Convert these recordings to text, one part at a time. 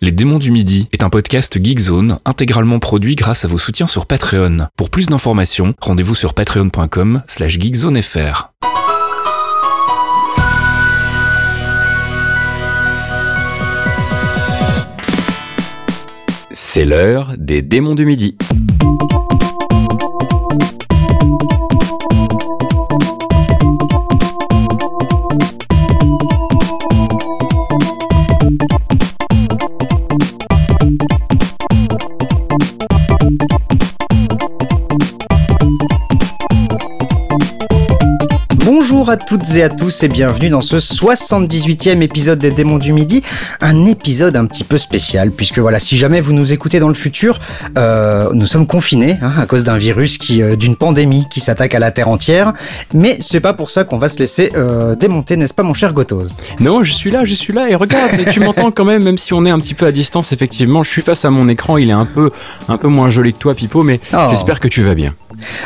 Les démons du midi est un podcast Geekzone intégralement produit grâce à vos soutiens sur Patreon. Pour plus d'informations, rendez-vous sur patreon.com slash geekzonefr. C'est l'heure des démons du midi. Bonjour à toutes et à tous et bienvenue dans ce 78e épisode des Démons du Midi, un épisode un petit peu spécial puisque voilà, si jamais vous nous écoutez dans le futur, euh, nous sommes confinés hein, à cause d'un virus qui, euh, d'une pandémie qui s'attaque à la Terre entière, mais c'est pas pour ça qu'on va se laisser euh, démonter, n'est-ce pas mon cher Gotos Non, je suis là, je suis là et regarde, tu m'entends quand même, même si on est un petit peu à distance, effectivement, je suis face à mon écran, il est un peu, un peu moins joli que toi, Pipo, mais Oh. j'espère que tu vas bien.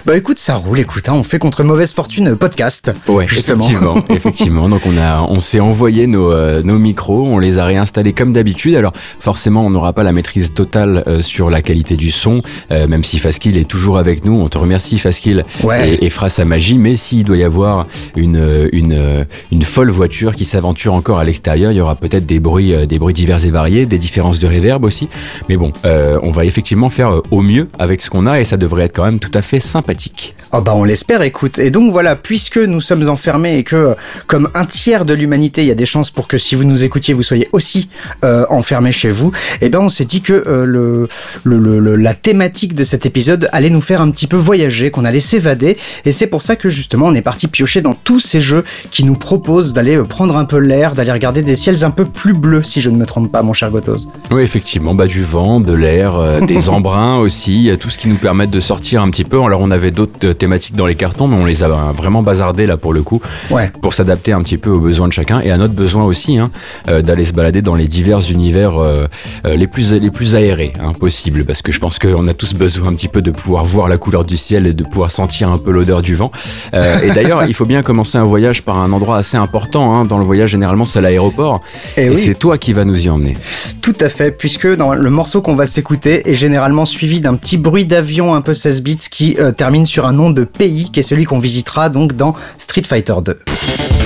Bah écoute, ça roule, écoute, hein, on fait contre mauvaise fortune podcast. Ouais, Justement. effectivement, effectivement. Donc on a, on s'est envoyé nos, euh, nos micros, on les a réinstallés comme d'habitude. Alors forcément, on n'aura pas la maîtrise totale euh, sur la qualité du son, euh, même si Faskill est toujours avec nous. On te remercie Faskill Ouais. et, et fera sa magie. Mais s'il doit y avoir une, une, une folle voiture qui s'aventure encore à l'extérieur, il y aura peut-être des bruits, des bruits divers et variés, des différences de réverb aussi. Mais bon, on va effectivement faire au mieux avec ce qu'on a et ça devrait être quand même tout à fait sympathique. Oh bah on l'espère, écoute. Et donc voilà, puisque nous sommes enfermés et que euh, comme un tiers de l'humanité, il y a des chances pour que si vous nous écoutiez, vous soyez aussi euh, enfermés chez vous, et ben on s'est dit que euh, le, le, le- le- la thématique de cet épisode allait nous faire un petit peu voyager, qu'on allait s'évader, et c'est pour ça que justement on est parti piocher dans tous ces jeux qui nous proposent d'aller euh, prendre un peu l'air, d'aller regarder des ciels un peu plus bleus, si je ne me trompe pas, mon cher Gotos. Oui, effectivement, bah, du vent, de l'air, euh, des embruns aussi, tout ce qui nous permet de sortir un petit peu. Alors, on avait d'autres thématiques dans les cartons, mais on les a vraiment bazardés là pour le coup, Ouais. pour s'adapter un petit peu aux besoins de chacun et à notre besoin aussi, hein, euh, d'aller se balader dans les divers univers euh, euh, les plus les plus aérés hein, possibles, parce que je pense qu'on a tous besoin un petit peu de pouvoir voir la couleur du ciel et de pouvoir sentir un peu l'odeur du vent. Et d'ailleurs, il faut bien commencer un voyage par un endroit assez important. Hein. Dans le voyage, généralement, c'est l'aéroport, Et et, oui. c'est toi qui vas nous y emmener. Tout à fait, puisque dans le morceau qu'on va s'écouter est généralement suivi d'un petit bruit d'avion un peu 16 bits qui euh, termine sur un nom de pays, qui est celui qu'on visitera donc dans Street Fighter 2.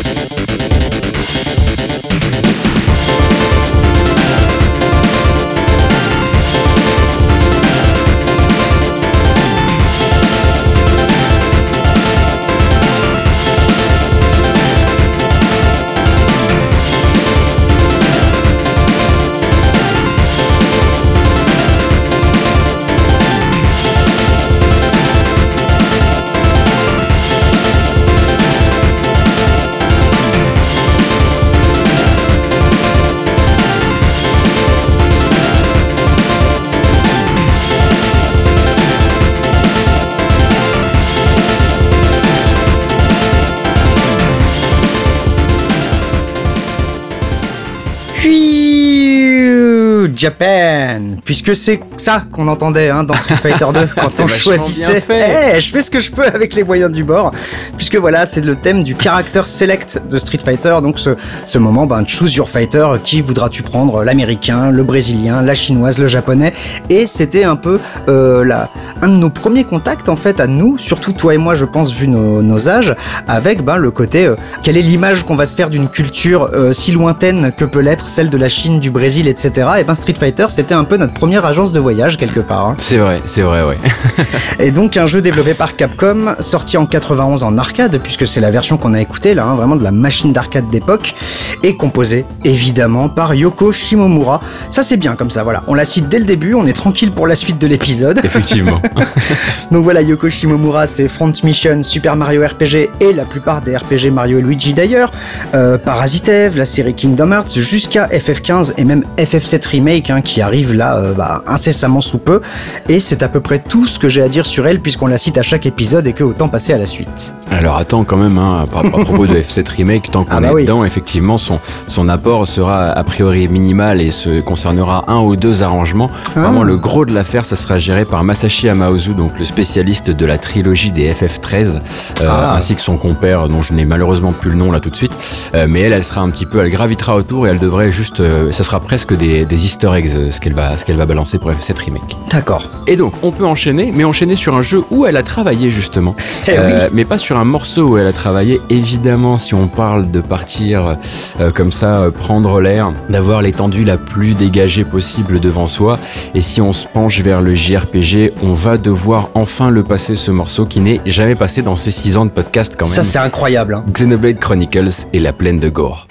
Japan, puisque c'est ça qu'on entendait hein, dans Street Fighter 2 quand on choisissait. Eh, je fais ce que je peux avec les moyens du bord, puisque voilà, c'est le thème du character select de Street Fighter, donc ce, ce moment, ben, choose your fighter, qui voudras-tu prendre, l'américain, le brésilien, la chinoise, le japonais, et c'était un peu euh, la, un de nos premiers contacts en fait à nous, surtout toi et moi, je pense, vu nos, nos âges, avec ben, le côté, euh, quelle est l'image qu'on va se faire d'une culture euh, si lointaine que peut l'être celle de la Chine, du Brésil, etc. Et ben Street Fighter, c'était un peu notre première agence de voyage quelque part. hein. C'est vrai, c'est vrai, ouais. Et donc un jeu développé par Capcom, sorti en 91 en arcade, puisque c'est la version qu'on a écoutée là, hein, vraiment de la machine d'arcade d'époque, et composé évidemment par Yoko Shimomura. Ça c'est bien comme ça, voilà. On la cite dès le début, on est tranquille pour la suite de l'épisode. Effectivement. Donc voilà, Yoko Shimomura, c'est Front Mission, Super Mario RPG et la plupart des RPG Mario et Luigi d'ailleurs, euh, Parasite Eve, la série Kingdom Hearts, jusqu'à FF15 et même FF7 Remake hein, qui arrive là euh, bah, incessamment sous peu. Et c'est à peu près tout ce que j'ai à dire sur elle puisqu'on la cite à chaque épisode et que autant passer à la suite. Alors attends quand même, hein, à propos de F7 Remake, tant qu'on Ah bah est oui. dedans, effectivement, son, son apport sera a priori minimal et se concernera un ou deux arrangements. Ah. Vraiment, le gros de l'affaire, ça sera géré par Masashi Amaozu, donc le spécialiste de la trilogie des FF13, euh, Ah. ainsi que son compère, dont je n'ai malheureusement plus le nom là tout de suite. Euh, mais elle, elle sera un petit peu, elle gravitera autour et elle devrait juste, euh, ça sera presque des, des easter Easter eggs euh, ce qu'elle va, ce qu'elle va balancer pour cette remake. D'accord. Et donc, on peut enchaîner, mais enchaîner sur un jeu où elle a travaillé justement. Eh Euh, Mais pas sur un morceau où elle a travaillé. Évidemment, si on parle de partir euh, comme ça, euh, prendre l'air, d'avoir l'étendue la plus dégagée possible devant soi. Et si on se penche vers le JRPG, on va devoir enfin le passer ce morceau qui n'est jamais passé dans ces 6 ans de podcast quand même. Ça, c'est incroyable. hein. Xenoblade Chronicles et la plaine de Gore.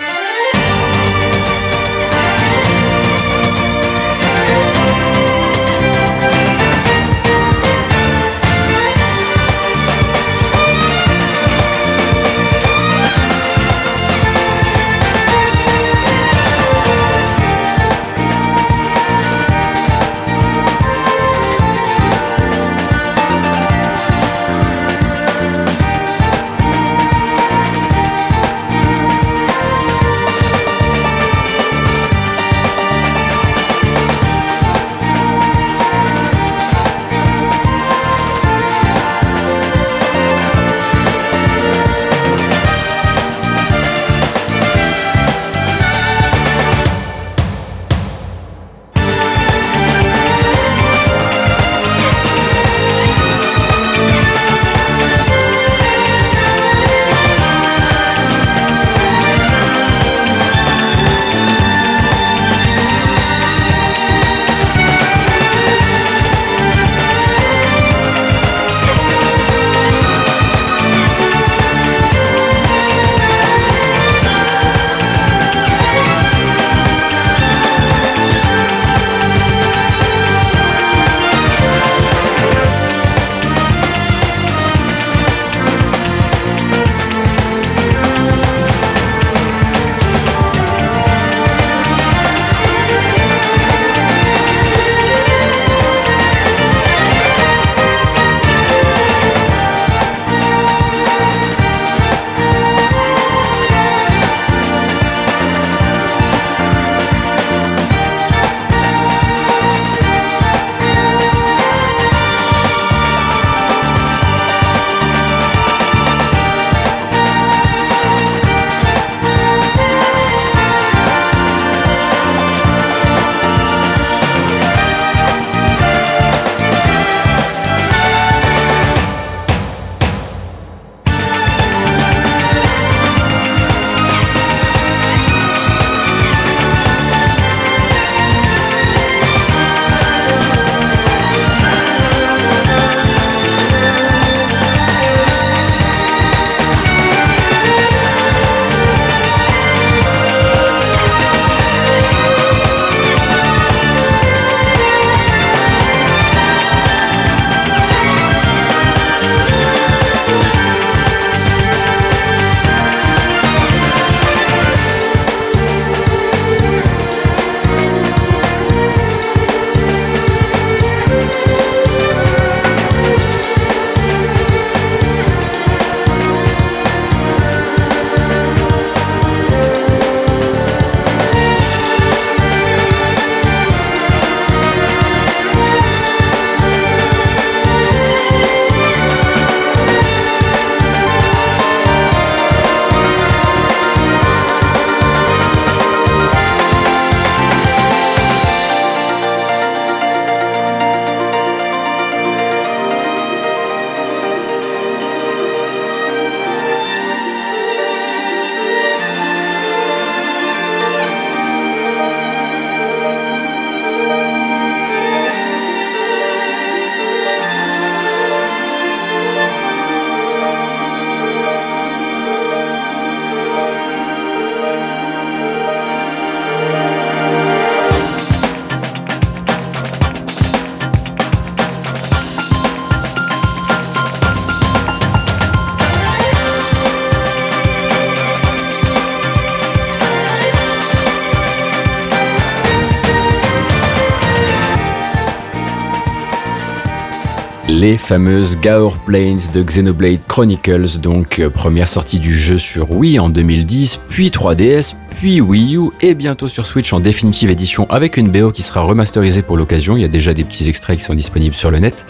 Les fameuses Gaur Plains de Xenoblade Chronicles, donc euh, première sortie du jeu sur Wii en 2010, puis 3DS, puis Wii U et bientôt sur Switch en définitive édition avec une BO qui sera remasterisée pour l'occasion. Il y a déjà des petits extraits qui sont disponibles sur le net.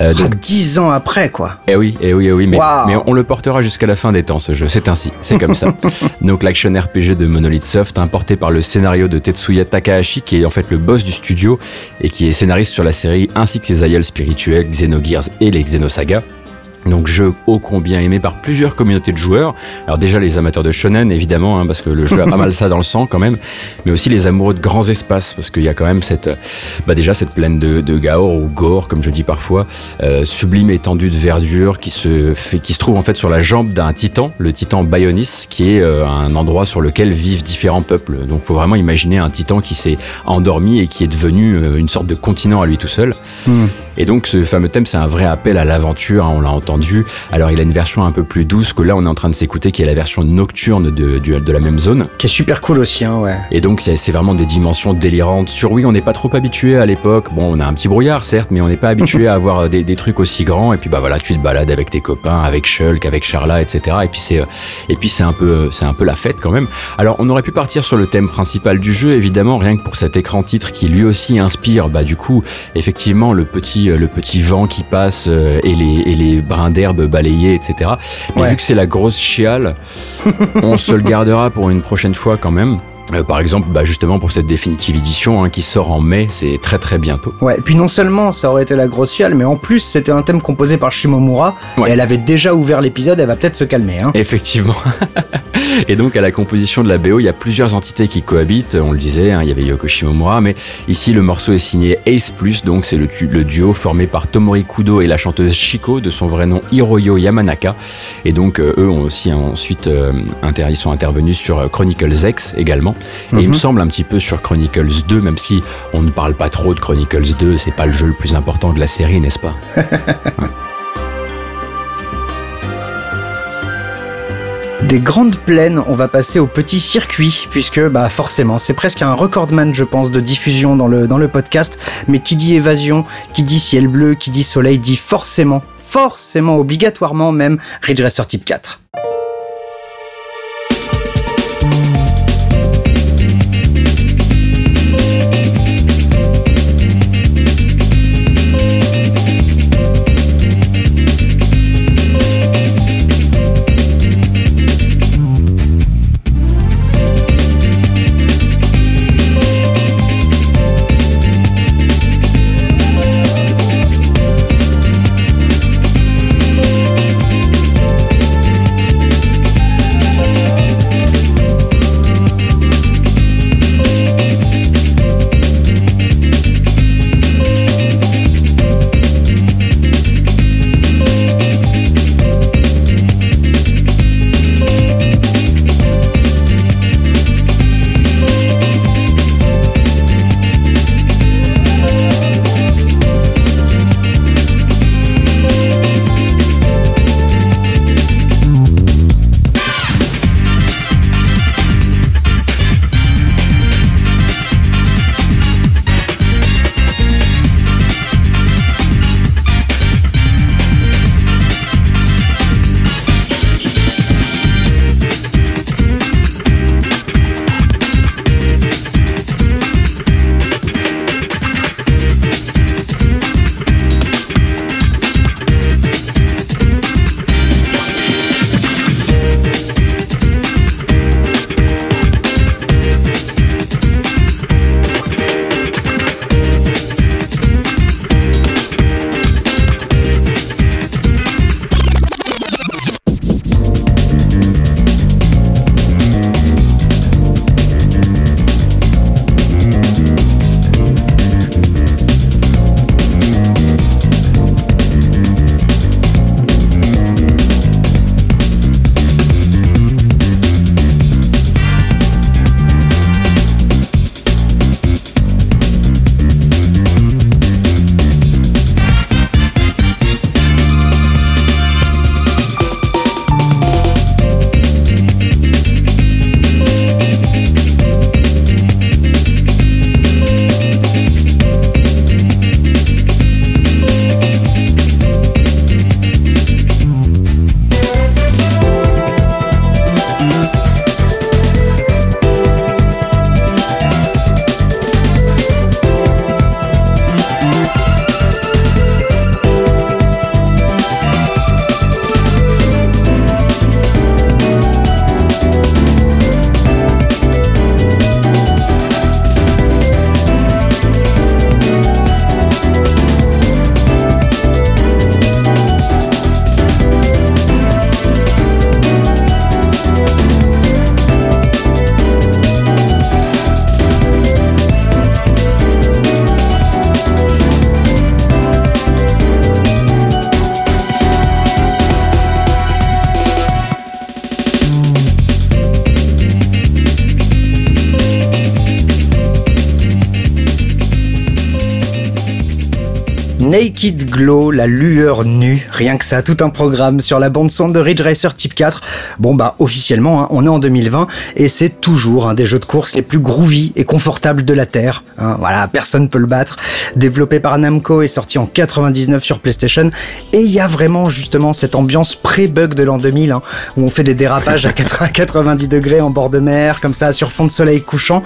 Euh, donc... Dix ans après, quoi. Eh oui, eh oui, eh oui, mais, mais on le portera jusqu'à la fin des temps, ce jeu. C'est ainsi, c'est comme ça. donc l'action RPG de Monolith Soft, importé par le scénario de Tetsuya Takahashi, qui est en fait le boss du studio et qui est scénariste sur la série ainsi que ses aïeuls spirituels Xenogears et les Xenosaga. Donc jeu ô combien aimé par plusieurs communautés de joueurs. Alors déjà les amateurs de shonen évidemment, hein, parce que le jeu a pas mal ça dans le sang quand même, mais aussi les amoureux de grands espaces, parce qu'il y a quand même cette, bah déjà cette plaine de, de Gaor ou Gore comme je dis parfois, euh, sublime étendue de verdure qui se fait, qui se trouve en fait sur la jambe d'un titan, le titan Bionis, qui est euh, un endroit sur lequel vivent différents peuples. Donc faut vraiment imaginer un titan qui s'est endormi et qui est devenu euh, une sorte de continent à lui tout seul. Hmm. Et donc ce fameux thème, c'est un vrai appel à l'aventure, hein, on l'a entendu. Alors il a une version un peu plus douce que là on est en train de s'écouter, qui est la version nocturne de, de, la même zone. Qui est super cool aussi, hein, ouais. Et donc c'est vraiment des dimensions délirantes. Sur oui, on n'est pas trop habitué à l'époque. Bon, on a un petit brouillard certes, mais on n'est pas habitué à avoir des, des, trucs aussi grands. Et puis bah voilà, tu te balades avec tes copains, avec Shulk, avec Charla, etc. Et puis c'est et puis c'est un peu c'est un peu la fête quand même. Alors on aurait pu partir sur le thème principal du jeu, évidemment, rien que pour cet écran titre qui lui aussi inspire, bah du coup effectivement le petit euh, le petit vent qui passe euh, et les, et les brins d'herbe balayés, etc. Mais vu que c'est la grosse chiale, on se le gardera pour une prochaine fois quand même. Euh, par exemple, bah justement pour cette définitive édition hein, qui sort en mai, c'est très très bientôt. Ouais, et puis non seulement ça aurait été la grosse chiale, mais en plus c'était un thème composé par Shimomura, et elle avait déjà ouvert l'épisode, elle va peut-être se calmer. Hein. Effectivement. et donc à la composition de la BO, il y a plusieurs entités qui cohabitent, on le disait, hein, il y avait Yoko Shimomura, mais ici le morceau est signé Ace Plus, donc c'est le, le, duo formé par Tomori Kudo et la chanteuse Shiko, de son vrai nom Hiroyo Yamanaka, et donc euh, eux ont aussi ensuite, euh, ils sont intervenus sur Chronicles X également. Et il me mhm. semble un petit peu sur Chronicles 2, même si on ne parle pas trop de Chronicles 2, c'est pas le jeu le plus important de la série, n'est-ce pas Des grandes plaines, on va passer au petit circuit, puisque bah forcément, c'est presque un recordman, je pense, de diffusion dans le, dans le podcast. Mais qui dit évasion, qui dit ciel bleu, qui dit soleil, dit forcément, forcément, obligatoirement même Ridge Racer Type 4. Rien que ça, tout un programme sur la bande son de Ridge Racer Type 4. Bon bah officiellement, hein, on est en 2020 et c'est toujours un des jeux de course les plus groovy et confortables de la Terre. Hein. voilà, personne peut le battre. Développé par Namco et sorti en 99 sur PlayStation et il y a vraiment justement cette ambiance pré-bug de l'an 2000 hein, où on fait des dérapages à 90 degrés en bord de mer comme ça sur fond de soleil couchant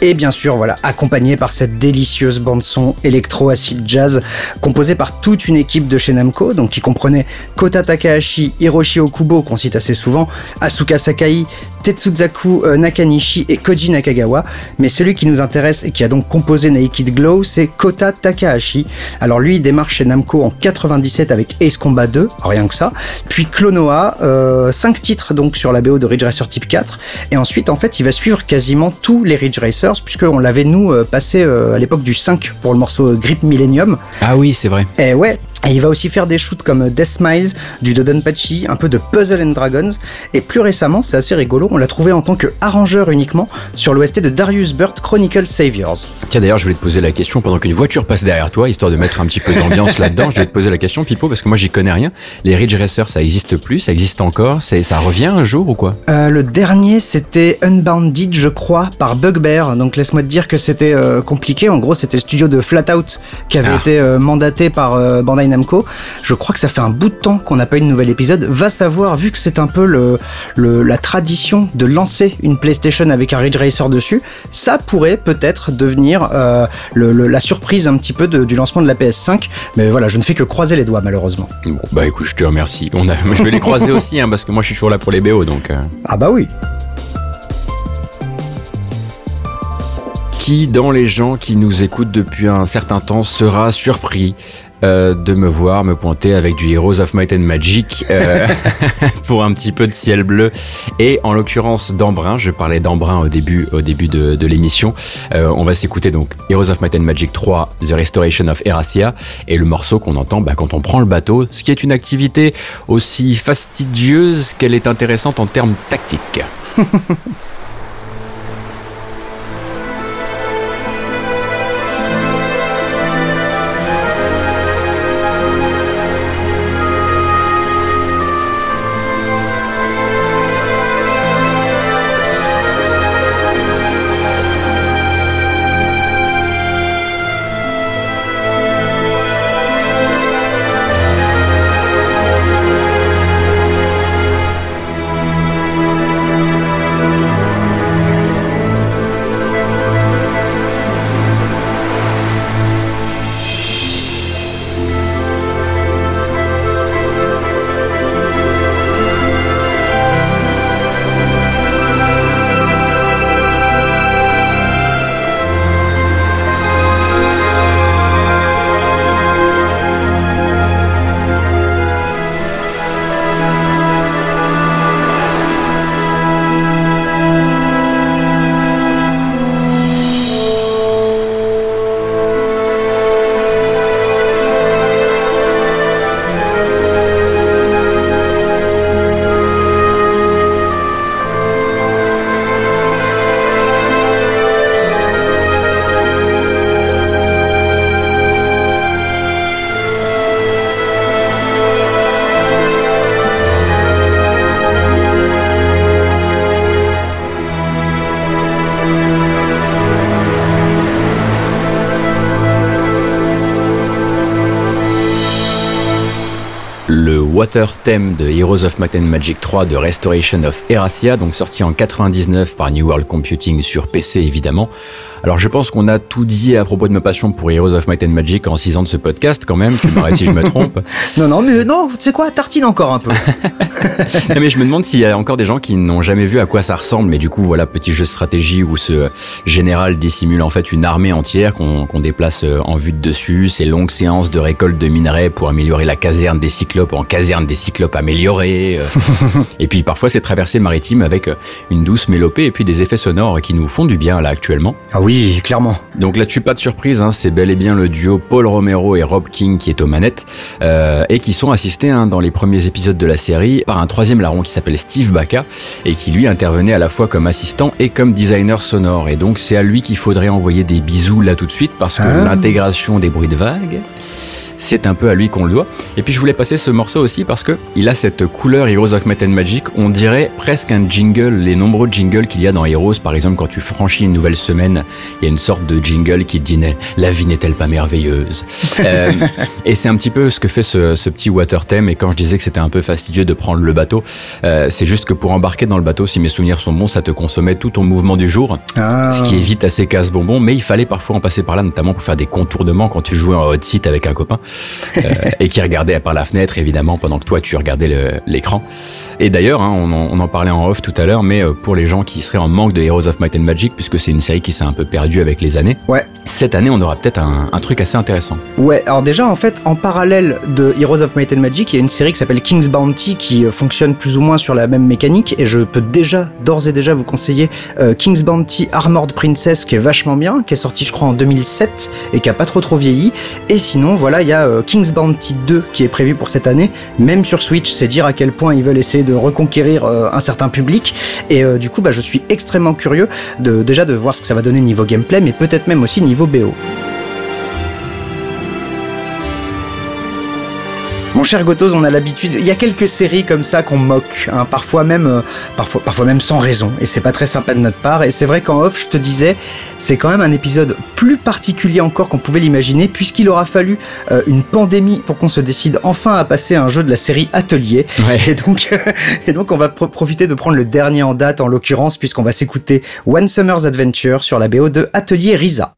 et bien sûr, voilà, accompagné par cette délicieuse bande-son électro-acid jazz composée par toute une équipe de chez Namco, donc qui comprenait Kota Takahashi, Hiroshi Okubo, qu'on cite assez souvent, Asuka Sakai, Tetsuzaku euh, Nakanishi et Koji Nakagawa. Mais celui qui nous intéresse et qui a donc composé Naked Glow, c'est Kota Takahashi. Alors lui, il démarre chez Namco en 97 avec Ace Combat 2, rien que ça. Puis Clonoa, 5 euh, titres donc sur la BO de Ridge Racer Type 4. Et ensuite, en fait, il va suivre quasiment tous les Ridge Racers puisqu'on l'avait nous euh, passé euh, à l'époque du 5 pour le morceau Grip Millennium. Ah oui, c'est vrai. Et ouais, et il va aussi faire des shoots comme Death Smiles, du Dodonpachi, un peu de Puzzle and Dragons, et plus récemment, c'est assez rigolo, on l'a trouvé en tant que arrangeur uniquement sur l'OST de Darius Burt Chronicle Saviors. Tiens d'ailleurs, je voulais te poser la question pendant qu'une voiture passe derrière toi, histoire de mettre un petit peu d'ambiance là-dedans. Je voulais te poser la question, Pipo, parce que moi j'y connais rien. Les Ridge Racers, ça existe plus, ça existe encore, ça revient un jour ou quoi? Euh, Le dernier, c'était Unbounded, je crois, par Bugbear. Donc laisse-moi te dire que c'était euh, compliqué. En gros, c'était le studio de Flatout qui avait ah. été euh, mandaté par Bandai Namco. Je crois que ça fait un bout de temps qu'on n'a pas eu de nouvel épisode. Va savoir, vu que c'est un peu le, la tradition de lancer une PlayStation avec un Ridge Racer dessus, ça pourrait peut-être devenir la surprise un petit peu du lancement de la PS5. Mais voilà, je ne fais que croiser les doigts malheureusement. Bon, bah écoute, je te remercie. On a, je vais les croiser aussi, hein, parce que moi je suis toujours là pour les BO, donc. Ah bah oui. qui, dans les gens qui nous écoutent depuis un certain temps, sera surpris euh, de me voir me pointer avec du Heroes of Might and Magic euh, pour un petit peu de ciel bleu. Et en l'occurrence d'Embrun. Je parlais d'Embrun au début au début de, l'émission. Euh, on va s'écouter donc Heroes of Might and Magic 3 The Restoration of Erasia. Et le morceau qu'on entend bah, quand on prend le bateau ce qui est une activité aussi fastidieuse qu'elle est intéressante en termes tactiques Theme de Heroes of Might and Magic 3 de Restoration of Erasia, donc sorti en 99 par New World Computing sur PC évidemment. Alors je pense qu'on a tout dit à propos de ma passion pour Heroes of Might and Magic en 6 ans de ce podcast quand même, tu m'arrêtes si je me trompe. Non, non, mais non, tu sais quoi, tartine encore un peu. non, mais je me demande s'il y a encore des gens qui n'ont jamais vu à quoi ça ressemble, mais du coup voilà, petit jeu de stratégie où ce général dissimule en fait une armée entière qu'on déplace euh, en vue de dessus, ces longues séances de récolte de minerais pour améliorer la caserne des cyclopes en caserne des cyclopes améliorée. Euh. et puis parfois c'est traversée maritime avec euh, une douce mélopée et puis des effets sonores qui nous font du bien là actuellement. Ah oui, clairement. Donc là-dessus, pas de surprise, hein, c'est bel et bien le duo Paul Romero et Rob King qui est aux manettes euh, et qui sont assistés hein, dans les premiers épisodes de la série par un troisième larron qui s'appelle Steve Bacca et qui lui intervenait à la fois comme assistant et comme designer sonore. Et donc c'est à lui qu'il faudrait envoyer des bisous là tout de suite parce que ah. l'intégration des bruits de vagues c'est un peu à lui qu'on le doit. Et puis je voulais passer ce morceau aussi parce que il a cette couleur Heroes of Might and Magic, on dirait presque un jingle, les nombreux jingles qu'il y a dans Heroes, par exemple quand tu franchis une nouvelle semaine, il y a une sorte de jingle qui te dit la vie n'est-elle pas merveilleuse? Euh, Et c'est un petit peu ce que fait ce, ce, petit water theme. Et quand je disais que c'était un peu fastidieux de prendre le bateau, euh, c'est juste que pour embarquer dans le bateau, si mes souvenirs sont bons, ça te consommait tout ton mouvement du jour, ah. ce qui évite assez casse-bonbon. Mais il fallait parfois en passer par là, notamment pour faire des contournements quand tu jouais en hot seat avec un copain et qui regardait par la fenêtre, évidemment, pendant que toi tu regardais l'écran. Et d'ailleurs, hein, on, on, en parlait en off tout à l'heure, mais euh, pour les gens qui seraient en manque de Heroes of Might and Magic, puisque c'est une série qui s'est un peu perdue avec les années, ouais. cette année on aura peut-être un, un, truc assez intéressant. Ouais, alors déjà en fait, en parallèle de Heroes of Might and Magic, il y a une série qui s'appelle King's Bounty qui euh, fonctionne plus ou moins sur la même mécanique, et je peux déjà, d'ores et déjà, vous conseiller euh, King's Bounty Armored Princess qui est vachement bien, qui est sorti je crois en 2007 et qui a pas trop trop vieilli. Et sinon, voilà, il y a euh, King's Bounty 2 qui est prévu pour cette année, même sur Switch, c'est dire à quel point ils veulent essayer de reconquérir euh, un certain public. Et euh, du coup, bah, je suis extrêmement curieux de déjà de voir ce que ça va donner niveau gameplay, mais peut-être même aussi niveau BO. Mon cher Gotos, on a l'habitude. Il y a quelques séries comme ça qu'on moque, hein, parfois même, euh, parfois, parfois même sans raison. Et c'est pas très sympa de notre part. Et c'est vrai qu'en off, je te disais, c'est quand même un épisode plus particulier encore qu'on pouvait l'imaginer, puisqu'il aura fallu euh, une pandémie pour qu'on se décide enfin à passer un jeu de la série Atelier. Et donc, et donc, on va profiter de prendre le dernier en date, en l'occurrence, puisqu'on va s'écouter One Summer's Adventure sur la BO de Atelier Risa.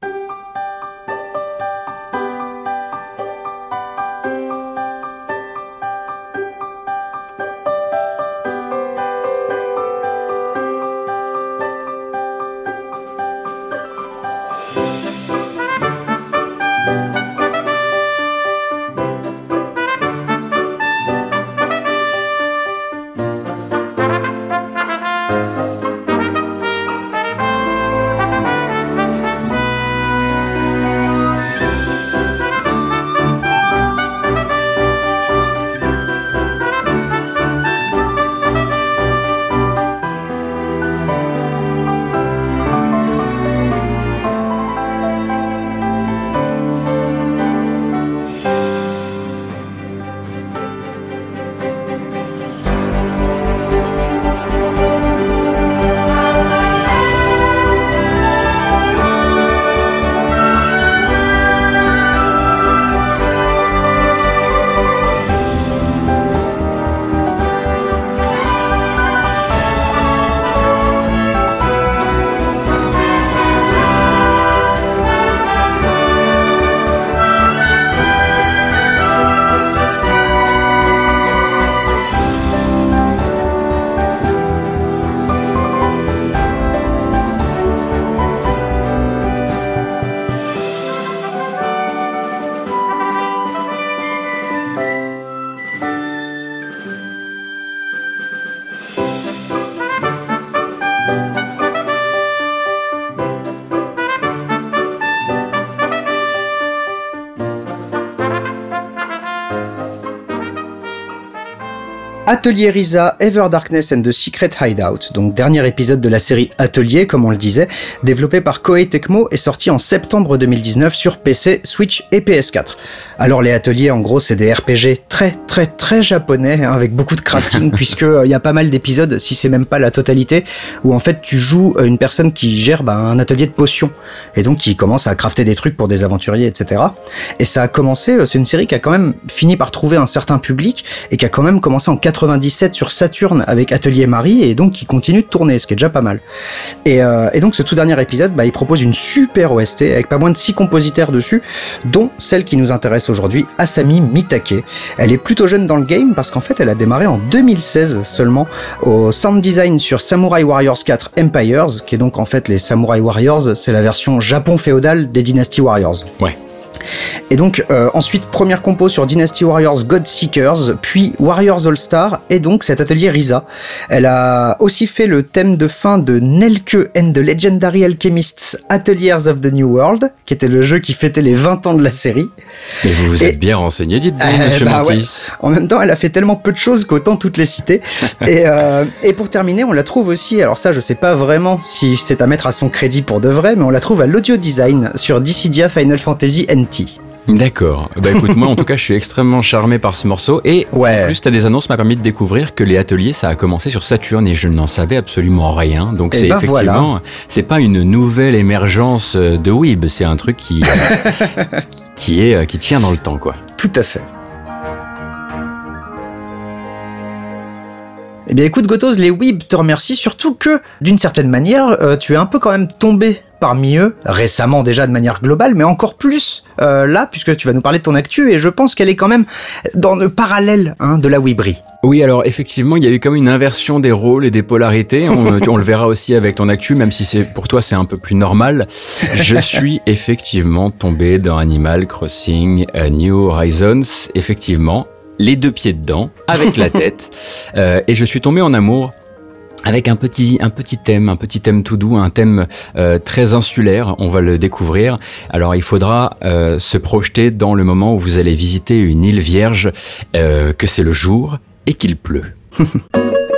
Atelier Risa, Ever Darkness and the Secret Hideout, donc dernier épisode de la série Atelier, comme on le disait, développé par Koei Tecmo et sorti en septembre 2019 sur PC, Switch et PS4. Alors les ateliers, en gros, c'est des RPG très très très japonais, hein, avec beaucoup de crafting, puisque il euh, y a pas mal d'épisodes, si c'est même pas la totalité, où en fait tu joues euh, une personne qui gère bah, un atelier de potions, et donc qui commence à crafter des trucs pour des aventuriers, etc. Et ça a commencé, euh, c'est une série qui a quand même fini par trouver un certain public, et qui a quand même commencé en 97 sur Saturne avec Atelier Marie et donc qui continue de tourner, ce qui est déjà pas mal. Et, euh, et donc ce tout dernier épisode, bah, il propose une super OST avec pas moins de 6 compositeurs dessus, dont celle qui nous intéresse aujourd'hui, Asami Mitake. Elle est plutôt jeune dans le game parce qu'en fait elle a démarré en 2016 seulement au sound design sur Samurai Warriors 4 Empires, qui est donc en fait les Samurai Warriors, c'est la version Japon féodal des Dynasty Warriors. Ouais. Et donc euh, ensuite première compo sur Dynasty Warriors God Seekers, puis Warriors All Star et donc cet atelier Risa. Elle a aussi fait le thème de fin de Nelke and the Legendary Alchemists Ateliers of the New World, qui était le jeu qui fêtait les 20 ans de la série. Mais vous vous êtes bien renseigné, dites-vous, euh, bah En même temps, elle a fait tellement peu de choses qu'autant toutes les citer. et, euh, et pour terminer, on la trouve aussi, alors ça je sais pas vraiment si c'est à mettre à son crédit pour de vrai, mais on la trouve à l'audio design sur Dissidia Final Fantasy NT. D'accord. Bah écoute, moi en tout cas, je suis extrêmement charmé par ce morceau. Et Ouais. en plus, t'as des annonces m'a permis de découvrir que les ateliers, ça a commencé sur Saturne et je n'en savais absolument rien. Donc Eh c'est ben effectivement, c'est pas une nouvelle émergence euh, de Weeb, c'est un truc qui qui est euh, qui tient dans le temps, quoi. Tout à fait. Eh bien écoute Gotos, les Weeb te remercient surtout que, d'une certaine manière, euh, tu es un peu quand même tombé parmi eux, récemment déjà de manière globale, mais encore plus euh, là, puisque tu vas nous parler de ton actu, et je pense qu'elle est quand même dans le parallèle hein, de la Weebry. Oui, alors effectivement, il y a eu comme une inversion des rôles et des polarités. On, on le verra aussi avec ton actu, même si c'est pour toi c'est un peu plus normal. Je suis effectivement tombé dans Animal Crossing euh, New Horizons, effectivement, les deux pieds dedans, avec la tête, Euh, et je suis tombé en amour avec un petit un petit thème, un petit thème tout doux, un thème euh, très insulaire. On va le découvrir. Alors il faudra euh, se projeter dans le moment où vous allez visiter une île vierge, euh, que c'est le jour et qu'il pleut.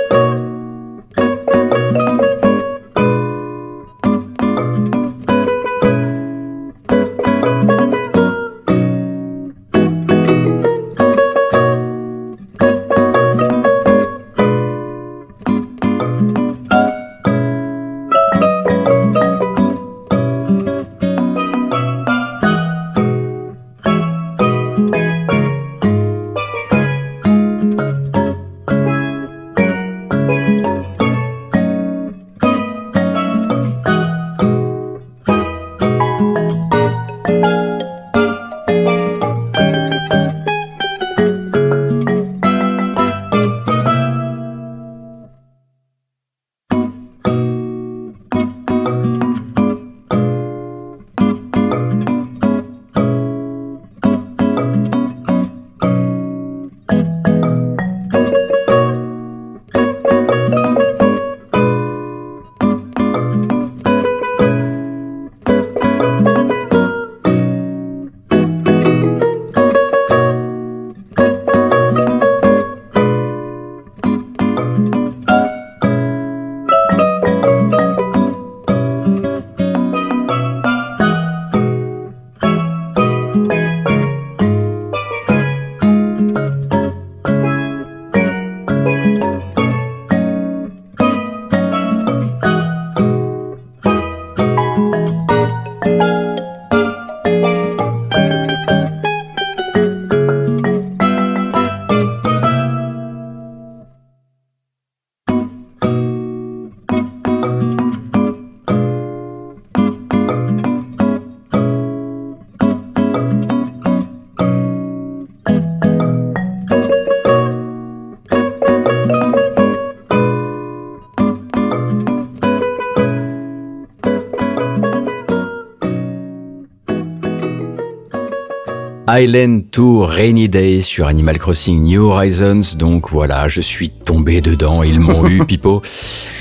Island Rainy Day sur Animal Crossing New Horizons. Donc voilà, je suis tombé dedans. Ils m'ont eu, Pipo.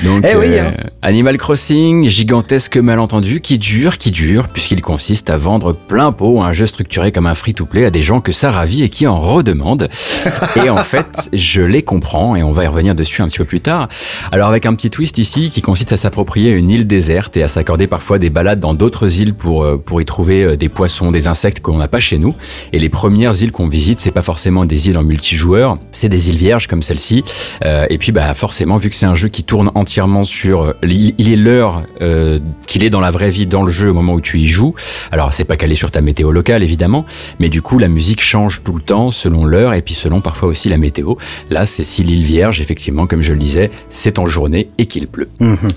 Donc Eh oui, hein. Animal Crossing, gigantesque malentendu qui dure, qui dure, puisqu'il consiste à vendre plein pot un jeu structuré comme un free-to-play à des gens que ça ravit et qui en redemandent. et en fait, je les comprends et on va y revenir dessus un petit peu plus tard. Alors avec un petit twist ici qui consiste à s'approprier une île déserte et à s'accorder parfois des balades dans d'autres îles pour, euh, pour y trouver euh, des poissons, des insectes qu'on n'a pas chez nous. Et les premières îles qu'on visite, c'est pas forcément des îles en multijoueur, c'est des îles vierges comme celle-ci. Euh, et puis bah forcément, vu que c'est un jeu qui tourne entièrement sur euh, il il est l'heure euh, qu'il est dans la vraie vie dans le jeu au moment où tu y joues. Alors c'est pas calé sur ta météo locale évidemment, mais du coup la musique change tout le temps selon l'heure et puis selon parfois aussi la météo. Là c'est si l'île vierge effectivement comme je le disais, c'est en journée et qu'il pleut.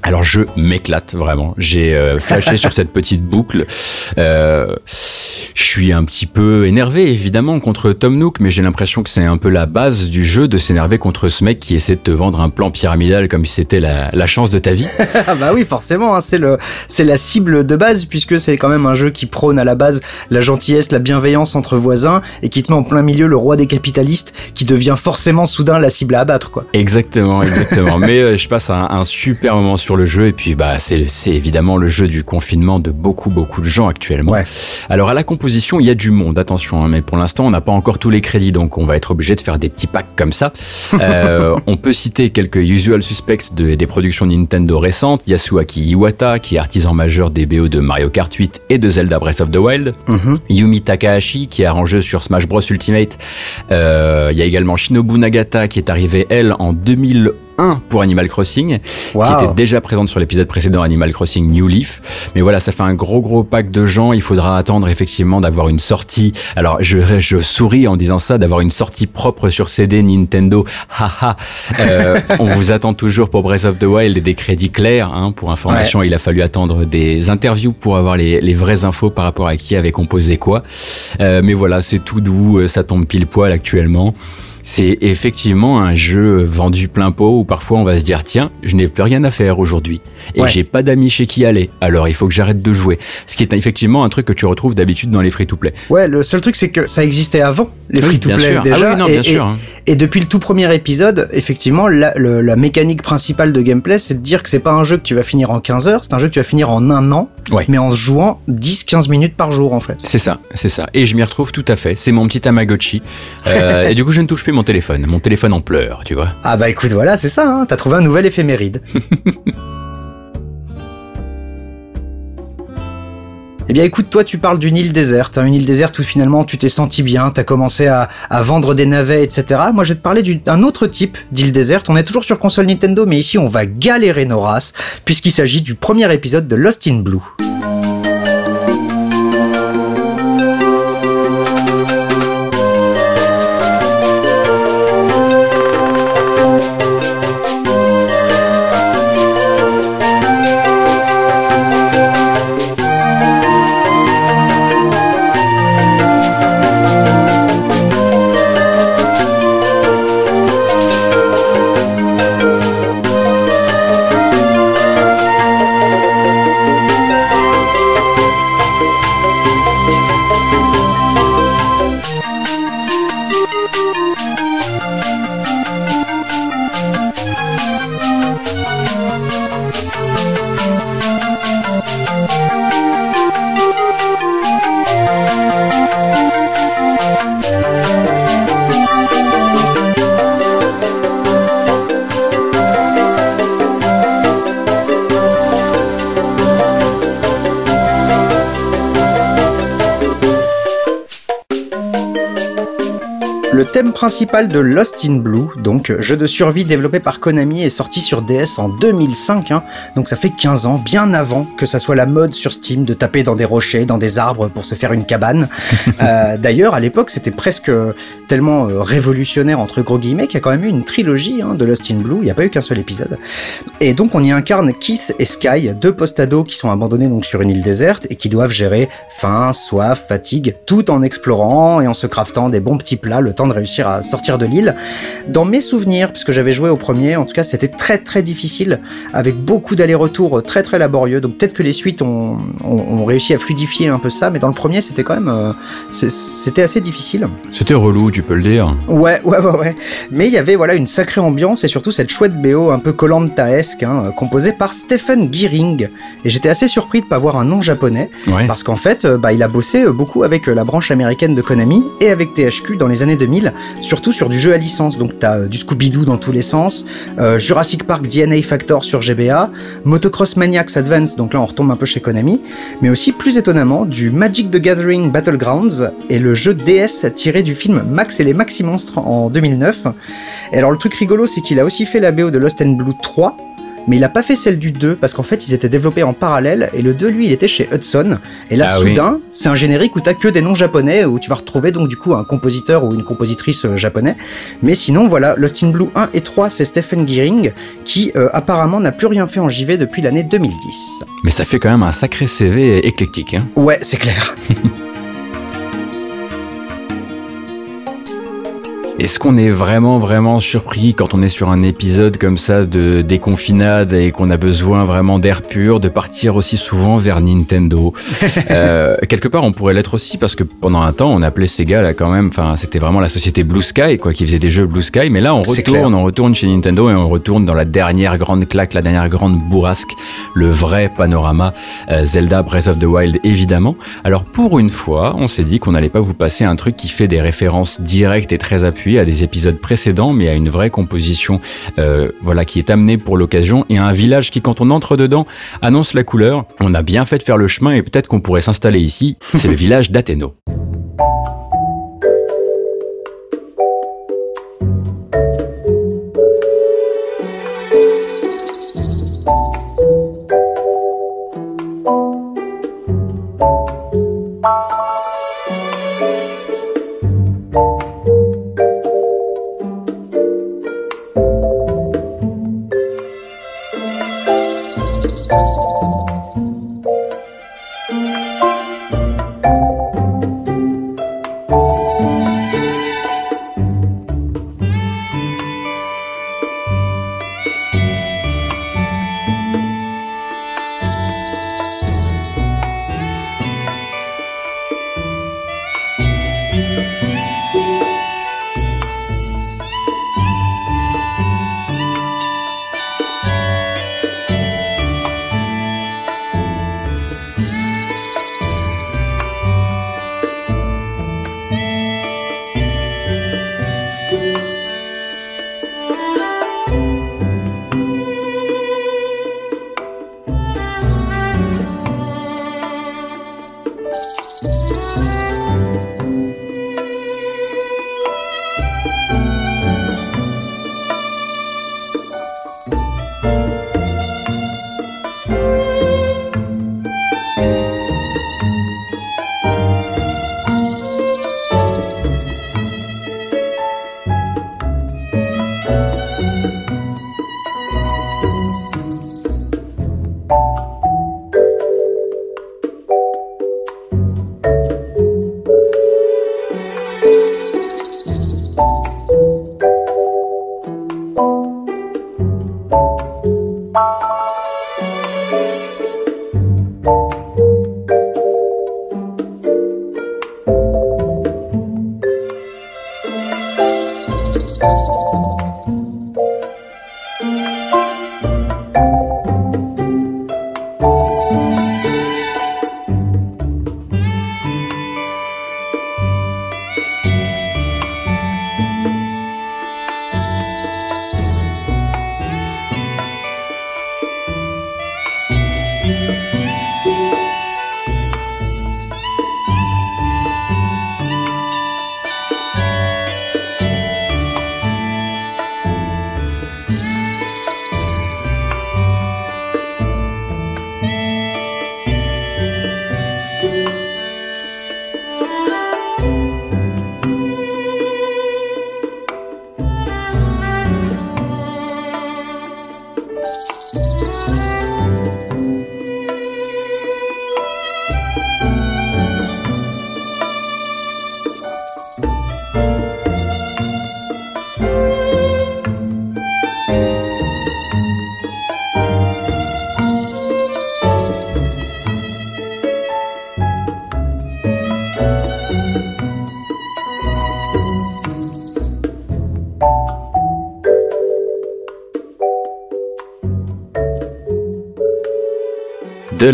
Alors je m'éclate vraiment. J'ai euh, flashé sur cette petite boucle. Je suis un petit peu énervé évidemment contre Tom Nook, mais j'ai l'impression que c'est un peu la base du jeu de s'énerver contre ce mec qui essaie de te vendre un plan pyramidal comme si c'était la, la chance de ta vie. Ah bah oui, forcément, hein, c'est le, c'est la cible de base puisque c'est quand même un jeu qui prône à la base la gentillesse, la bienveillance entre voisins et qui te met en plein milieu le roi des capitalistes qui devient forcément soudain la cible à abattre quoi. Exactement, exactement. Mais euh, je passe un, un super moment sur le jeu et puis bah c'est c'est évidemment le jeu du confinement de beaucoup beaucoup de gens actuellement. Ouais. Alors à la composition, il y a du monde. Attention. attention, hein, mais pour l'instant, on n'a pas encore tous les crédits, donc on va être obligé de faire des petits packs comme ça. Euh, on peut citer quelques usual suspects de, des productions Nintendo récentes. Yasuaki Iwata, qui est artisan majeur des BO de Mario Kart 8 et de Zelda Breath of the Wild. Mhm. Yumi Takahashi, qui est arrangeux sur Smash Bros Ultimate. Euh, Il y a également Shinobu Nagata, qui est arrivée, elle, en 2011 1 pour Animal Crossing, Wow. qui était déjà présente sur l'épisode précédent Animal Crossing New Leaf. Mais voilà, ça fait un gros gros pack de gens. Il faudra attendre effectivement d'avoir une sortie. Alors je, je souris en disant ça, d'avoir une sortie propre sur CD Nintendo. Haha. Euh, on vous attend toujours pour Breath of the Wild et des crédits clairs. Hein. Pour information, il a fallu attendre des interviews pour avoir les, les vraies infos par rapport à qui avait composé quoi. Euh, mais voilà, c'est tout doux, euh, ça tombe pile poil actuellement. C'est effectivement un jeu vendu plein pot où parfois on va se dire tiens, je n'ai plus rien à faire aujourd'hui et Ouais. j'ai pas d'amis chez qui aller. Alors il faut que j'arrête de jouer. Ce qui est effectivement un truc que tu retrouves d'habitude dans les free-to-play. Ouais, le seul truc c'est que ça existait avant les Oui, free-to-play sûr. déjà. Ah oui, non, et, bien et- sûr. hein. et depuis le tout premier épisode, effectivement, la, le- la mécanique principale de gameplay, c'est de dire que c'est pas un jeu que tu vas finir en 15 heures, c'est un jeu que tu vas finir en un an, Ouais. mais en se jouant 10-15 minutes par jour en fait. C'est ça, c'est ça. Et je m'y retrouve tout à fait. C'est mon petit Tamagotchi. Euh, et du coup, je ne touche plus mon téléphone. Mon téléphone en pleure, tu vois. Ah bah écoute, voilà, c'est ça, hein, t'as trouvé un nouvel éphéméride. Eh bien écoute, toi tu parles d'une île déserte, hein, une île déserte où finalement tu t'es senti bien, t'as commencé à, à vendre des navets, etc. Moi je vais te parler d'un autre type d'île déserte, on est toujours sur console Nintendo, mais ici on va galérer nos races, puisqu'il s'agit du premier épisode de Lost in Blue. Principal de Lost in Blue, donc jeu de survie développé par Konami, est sorti sur DS en 2005, hein, donc ça fait 15 ans, bien avant que ça soit la mode sur Steam de taper dans des rochers, dans des arbres pour se faire une cabane. Euh, D'ailleurs, à l'époque, c'était presque tellement euh, révolutionnaire entre gros guillemets qu'il y a quand même eu une trilogie hein, de Lost in Blue. Il n'y a pas eu qu'un seul épisode. Et donc, on y incarne Keith et Sky, deux post-ados qui sont abandonnés donc sur une île déserte et qui doivent gérer faim, soif, fatigue, tout en explorant et en se craftant des bons petits plats le temps de réussir à sortir de l'île. Dans mes souvenirs, puisque j'avais joué au premier, en tout cas, c'était très très difficile, avec beaucoup d'allers-retours très très laborieux. Donc peut-être que les suites ont, ont, ont réussi à fluidifier un peu ça, mais dans le premier, c'était quand même, euh, c'était assez difficile. C'était relou, tu peux le dire. Ouais, ouais, ouais, ouais. Mais il y avait voilà une sacrée ambiance et surtout cette chouette BO un peu Koh-Lanta-esque, hein, composée par Stephen Gearing. Et j'étais assez surpris de pas voir un nom japonais, Ouais. parce qu'en fait, euh, bah, il a bossé euh, beaucoup avec la branche américaine de Konami et avec THQ dans les années 2000, surtout sur du jeu à licence. Donc t'as euh, du Scooby-Doo dans tous les sens, euh, Jurassic Park DNA Factor sur GBA, Motocross Maniacs Advance, donc là on retombe un peu chez Konami, mais aussi plus étonnamment du Magic the Gathering Battlegrounds et le jeu DS tiré du film Max et les Maxi Monstres en 2009. Et alors le truc rigolo, c'est qu'il a aussi fait la BO de Lost and Blue 3, mais il a pas fait celle du 2 parce qu'en fait ils étaient développés en parallèle et le 2 lui il était chez Hudson et là Ah oui. soudain c'est un générique où t'as que des noms japonais où tu vas retrouver donc du coup un compositeur ou une compositrice euh, japonais mais sinon voilà Lost in Blue 1 et 3 c'est Stephen Gearing qui euh, apparemment n'a plus rien fait en JV depuis l'année 2010 Mais ça fait quand même un sacré CV éclectique. Hein. ouais c'est clair Est-ce qu'on est vraiment vraiment surpris quand on est sur un épisode comme ça de déconfinade et qu'on a besoin vraiment d'air pur de partir aussi souvent vers Nintendo euh, Quelque part, on pourrait l'être aussi parce que pendant un temps, on appelait Sega là quand même. Enfin, c'était vraiment la société Blue Sky quoi, qui faisait des jeux Blue Sky. Mais là, on retourne, on retourne chez Nintendo et on retourne dans la dernière grande claque, la dernière grande bourrasque, le vrai panorama euh, Zelda Breath of the Wild évidemment. Alors pour une fois, on s'est dit qu'on n'allait pas vous passer un truc qui fait des références directes et très appuyées à des épisodes précédents, mais à une vraie composition, euh, voilà, qui est amenée pour l'occasion et à un village qui, quand on entre dedans, annonce la couleur. On a bien fait de faire le chemin et peut-être qu'on pourrait s'installer ici. C'est le village d'Athéno.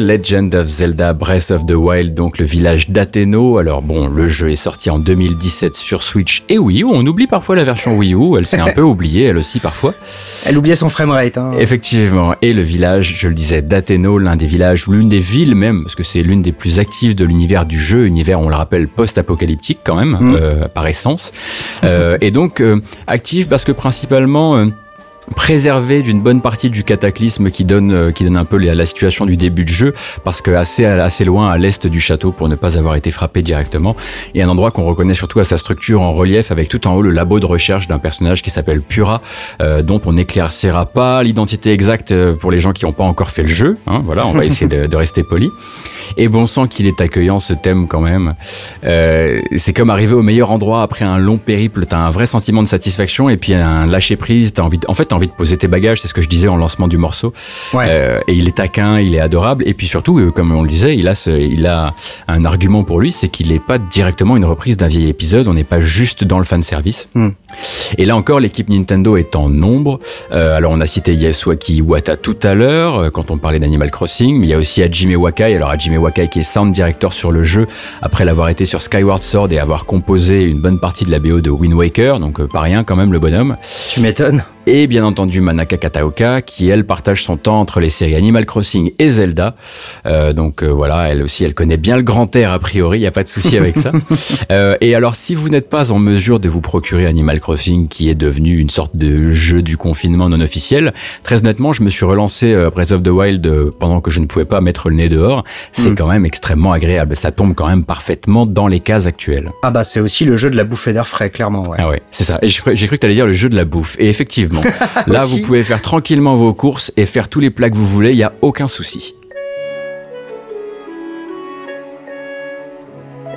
Legend of Zelda Breath of the Wild, donc le village d'Athéno. Alors bon, le jeu est sorti en 2017 sur Switch et Wii U. On oublie parfois la version Wii U, elle s'est un peu oubliée, elle aussi parfois. Elle oubliait son framerate. Hein. Effectivement. Et le village, je le disais, d'Athéno, l'un des villages, l'une des villes même, parce que c'est l'une des plus actives de l'univers du jeu, univers, on le rappelle, post-apocalyptique quand même, mm. euh, par essence. Euh, et donc, euh, active parce que principalement préservé d'une bonne partie du cataclysme qui donne, euh, qui donne un peu la situation du début de jeu, parce que assez, assez loin à l'est du château pour ne pas avoir été frappé directement. Et un endroit qu'on reconnaît surtout à sa structure en relief, avec tout en haut le labo de recherche d'un personnage qui s'appelle Pura, euh, dont on n'éclaircira pas l'identité exacte euh, pour les gens qui n'ont pas encore fait le jeu. Hein, voilà, on va essayer de, de rester poli. Et bon sang qu'il est accueillant ce thème quand même. Euh, c'est comme arriver au meilleur endroit après un long périple. T'as un vrai sentiment de satisfaction et puis un lâcher prise. T'as envie, en fait, t'as envie de poser tes bagages. C'est ce que je disais en lancement du morceau. Ouais. Euh, et il est taquin, il est adorable. Et puis surtout, euh, comme on le disait, il a, ce, il a un argument pour lui, c'est qu'il n'est pas directement une reprise d'un vieil épisode. On n'est pas juste dans le fan service. Hmm. Et là encore, l'équipe Nintendo est en nombre. Euh, alors, on a cité Yasuaki Iwata tout à l'heure euh, quand on parlait d'Animal Crossing, mais il y a aussi Hajime Wakai. Alors, Hajime Wakai qui est sound director sur le jeu après l'avoir été sur Skyward Sword et avoir composé une bonne partie de la BO de Wind Waker, donc euh, pas rien quand même le bonhomme. Tu m'étonnes. Et bien entendu Manaka Kataoka qui elle partage son temps entre les séries Animal Crossing et Zelda. Euh, donc euh, voilà, elle aussi elle connaît bien le grand air a priori, il y a pas de souci avec ça. Euh, et alors si vous n'êtes pas en mesure de vous procurer Animal Crossing qui est devenu une sorte de jeu du confinement non officiel, très honnêtement, je me suis relancé euh, Breath of the Wild euh, pendant que je ne pouvais pas mettre le nez dehors. C'est Mm. quand même extrêmement agréable, ça tombe quand même parfaitement dans les cases actuelles. Ah bah c'est aussi le jeu de la bouffée d'air frais, clairement. Ouais. Ah ouais, c'est ça. Et j'ai cru, cru que t'allais dire le jeu de la bouffe. Et effectivement, là, vous pouvez faire tranquillement vos courses et faire tous les plats que vous voulez, il y a aucun souci.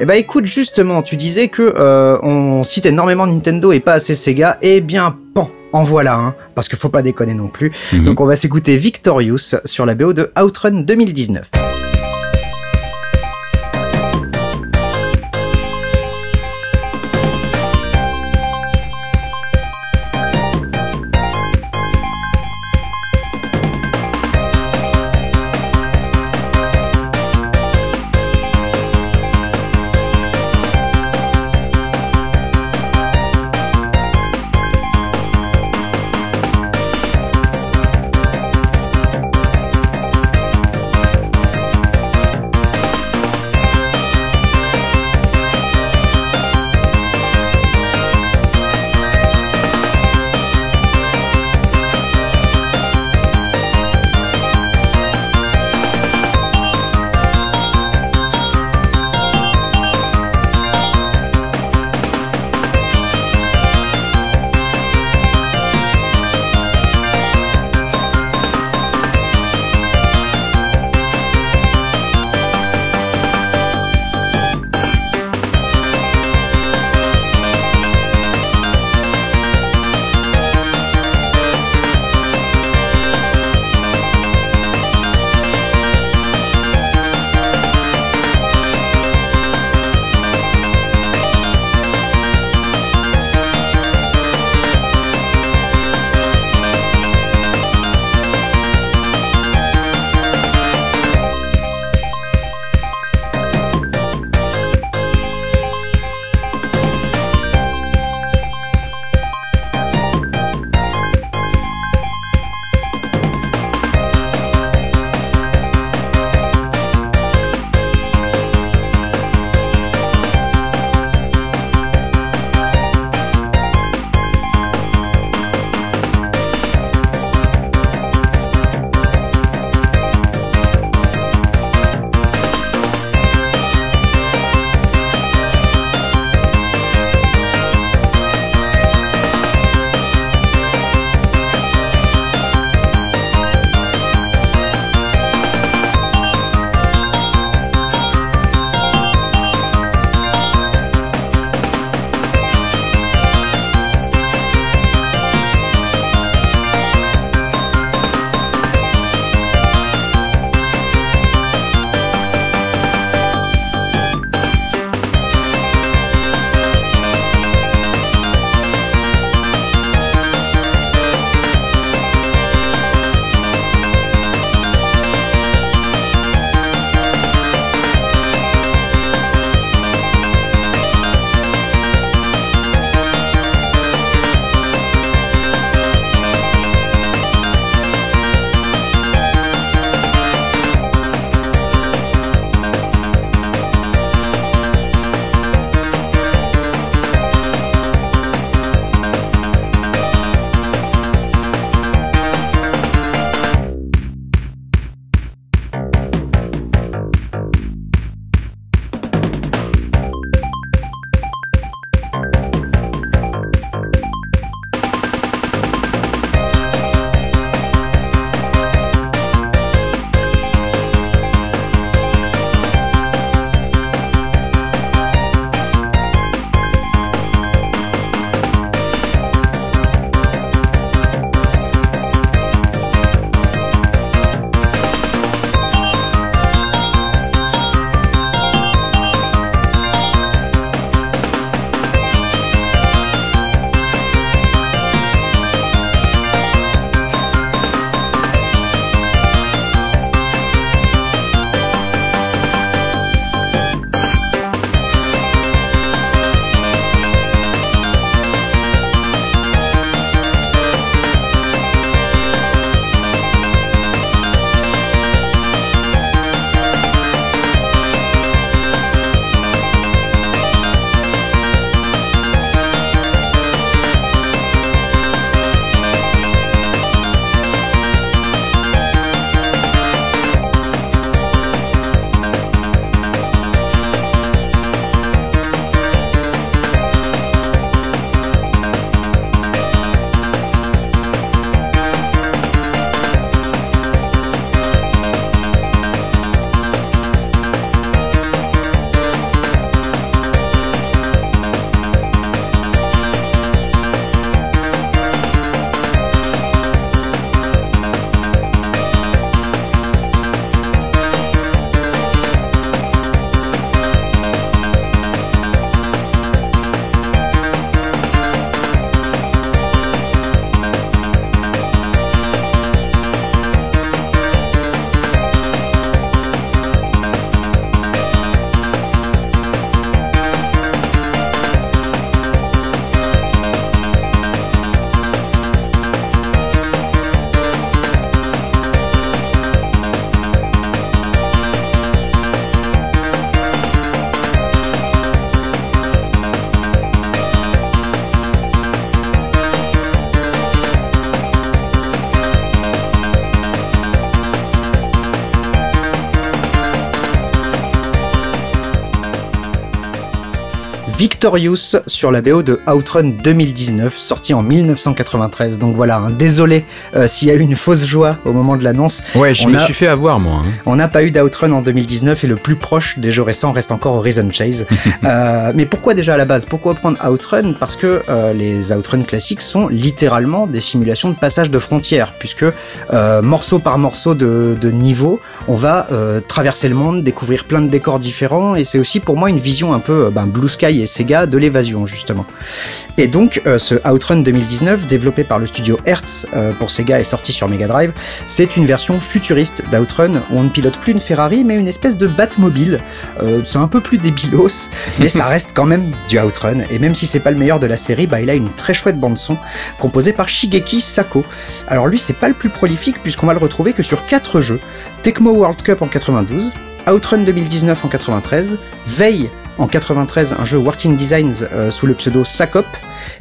Eh bah écoute, justement, tu disais que euh, on cite énormément Nintendo et pas assez Sega. Eh bien, pan, en voilà un, parce qu'il faut pas déconner non plus. Mhm. Donc on va s'écouter Victorious sur la BO de Outrun 2019. Victorious sur la BO de Outrun 2019, sorti en 1993. Donc voilà, hein, désolé euh, s'il y a eu une fausse joie au moment de l'annonce. Ouais, je me suis fait avoir moi. Hein. On n'a pas eu d'Outrun en 2019 et le plus proche des jeux récents reste encore Horizon Chase. euh, mais pourquoi déjà à la base? Pourquoi prendre Outrun? Parce que euh, les Outrun classiques sont littéralement des simulations de passage de frontières, puisque morceau par morceau de, de niveau, on va traverser le monde, découvrir plein de décors différents, et c'est aussi pour moi une vision un peu ben, Blue Sky et Sega de l'évasion justement. Et donc ce Outrun 2019, développé par le studio Hertz pour Sega et sorti sur Mega Drive, c'est une version futuriste d'Outrun où on ne pilote plus une Ferrari mais une espèce de Batmobile. c'est un peu plus débilos, mais ça reste quand même du Outrun, et même si c'est pas le meilleur de la série, bah, il a une très chouette bande son composée par Shigeki Sako. Alors lui, c'est pas le plus prolifique puisqu'on va le retrouver que sur 4 jeux Tecmo World Cup en 92, Outrun 2019 en 93, Veille en 93, un jeu Working Designs euh, sous le pseudo Sakop,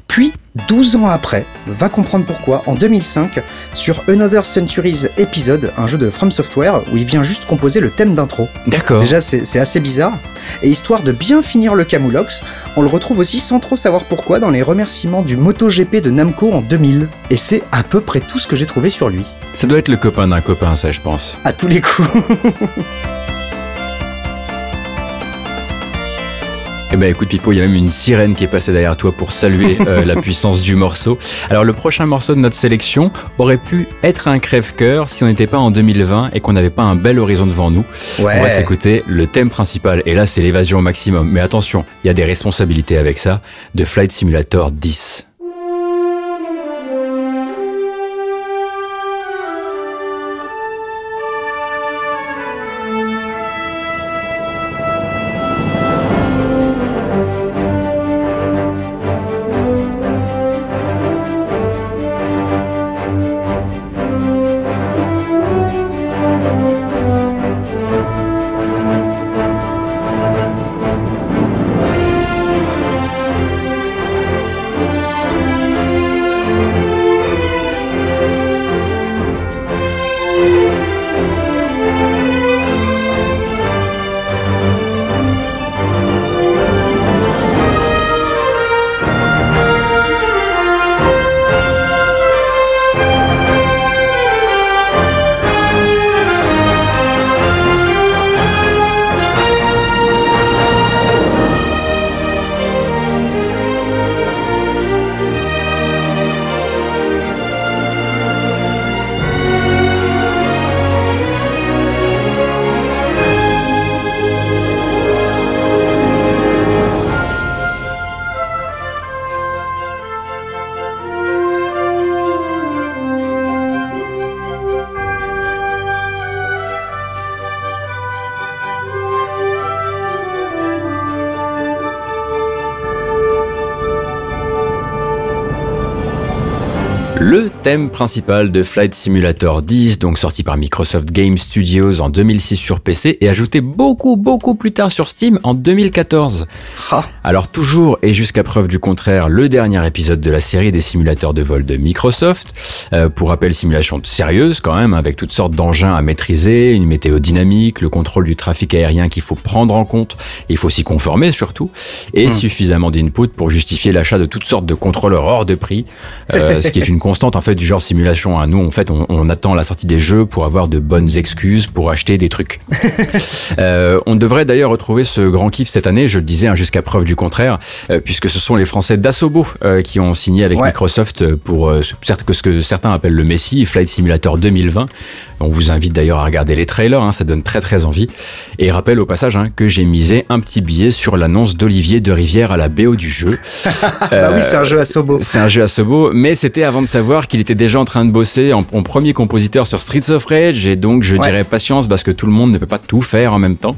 puis 12 ans après, va comprendre pourquoi, en 2005, sur Another Centuries Episode, un jeu de From Software, où il vient juste composer le thème d'intro. D'accord. Déjà, c'est assez bizarre. Et histoire de bien finir le Camoulox, on le retrouve aussi sans trop savoir pourquoi dans les remerciements du MotoGP de Namco en 2000. Et c'est à peu près tout ce que j'ai trouvé sur lui. Ça doit être le copain d'un copain, ça, je pense. À tous les coups. Eh ben écoute Pipo, il y a même une sirène qui est passée derrière toi pour saluer euh, la puissance du morceau. Alors le prochain morceau de notre sélection aurait pu être un crève-cœur si on n'était pas en 2020 et qu'on n'avait pas un bel horizon devant nous. Ouais. On va s'écouter le thème principal et là c'est l'évasion au maximum. Mais attention, il y a des responsabilités avec ça de Flight Simulator 10. Thème principal de Flight Simulator 10, donc sorti par Microsoft Game Studios en 2006 sur PC et ajouté beaucoup beaucoup plus tard sur Steam en 2014. Ah. Alors toujours et jusqu'à preuve du contraire, le dernier épisode de la série des simulateurs de vol de Microsoft, euh, pour rappel simulation sérieuse quand même, avec toutes sortes d'engins à maîtriser, une météo dynamique, le contrôle du trafic aérien qu'il faut prendre en compte, il faut s'y conformer surtout, et Hmm. suffisamment d'input pour justifier l'achat de toutes sortes de contrôleurs hors de prix, euh, ce qui est une constante en fait du genre simulation. hein. Nous en fait on, on attend la sortie des jeux pour avoir de bonnes excuses pour acheter des trucs. Euh, on devrait d'ailleurs retrouver ce grand kiff cette année, je le disais hein, jusqu'à preuve du contraire, euh, puisque ce sont les Français d'Asobo euh, qui ont signé avec Ouais. Microsoft pour ce certes que ce que certains appellent le Messi, Flight Simulator 2020. On vous invite d'ailleurs à regarder les trailers, hein, ça donne très très envie. Et rappelle au passage hein, que j'ai misé un petit billet sur l'annonce d'Olivier de Rivière à la BO du jeu. Bah oui, c'est un jeu à Sobo. C'est un jeu à Sobo, mais c'était avant de savoir qu'il était déjà en train de bosser en, en premier compositeur sur Streets of Rage, et donc je Ouais. dirais patience parce que tout le monde ne peut pas tout faire en même temps.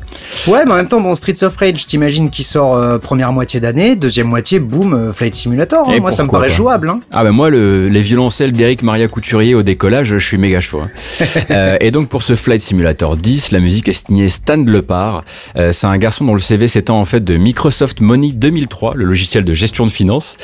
Ouais, mais en même temps, bon, Streets of Rage, t'imagines qu'il sort euh, première moitié d'année, deuxième moitié, boum, euh, Flight Simulator. hein. Moi, ça me paraît jouable. Hein. Ah ben moi, le, les violoncelles d'Eric Maria Couturier au décollage, je suis méga chaud. hein. Euh, et donc pour ce Flight Simulator 10, la musique est signée Stan Lepar. Euh, c'est un garçon dont le CV s'étend en fait de Microsoft Money 2003, le logiciel de gestion de finances,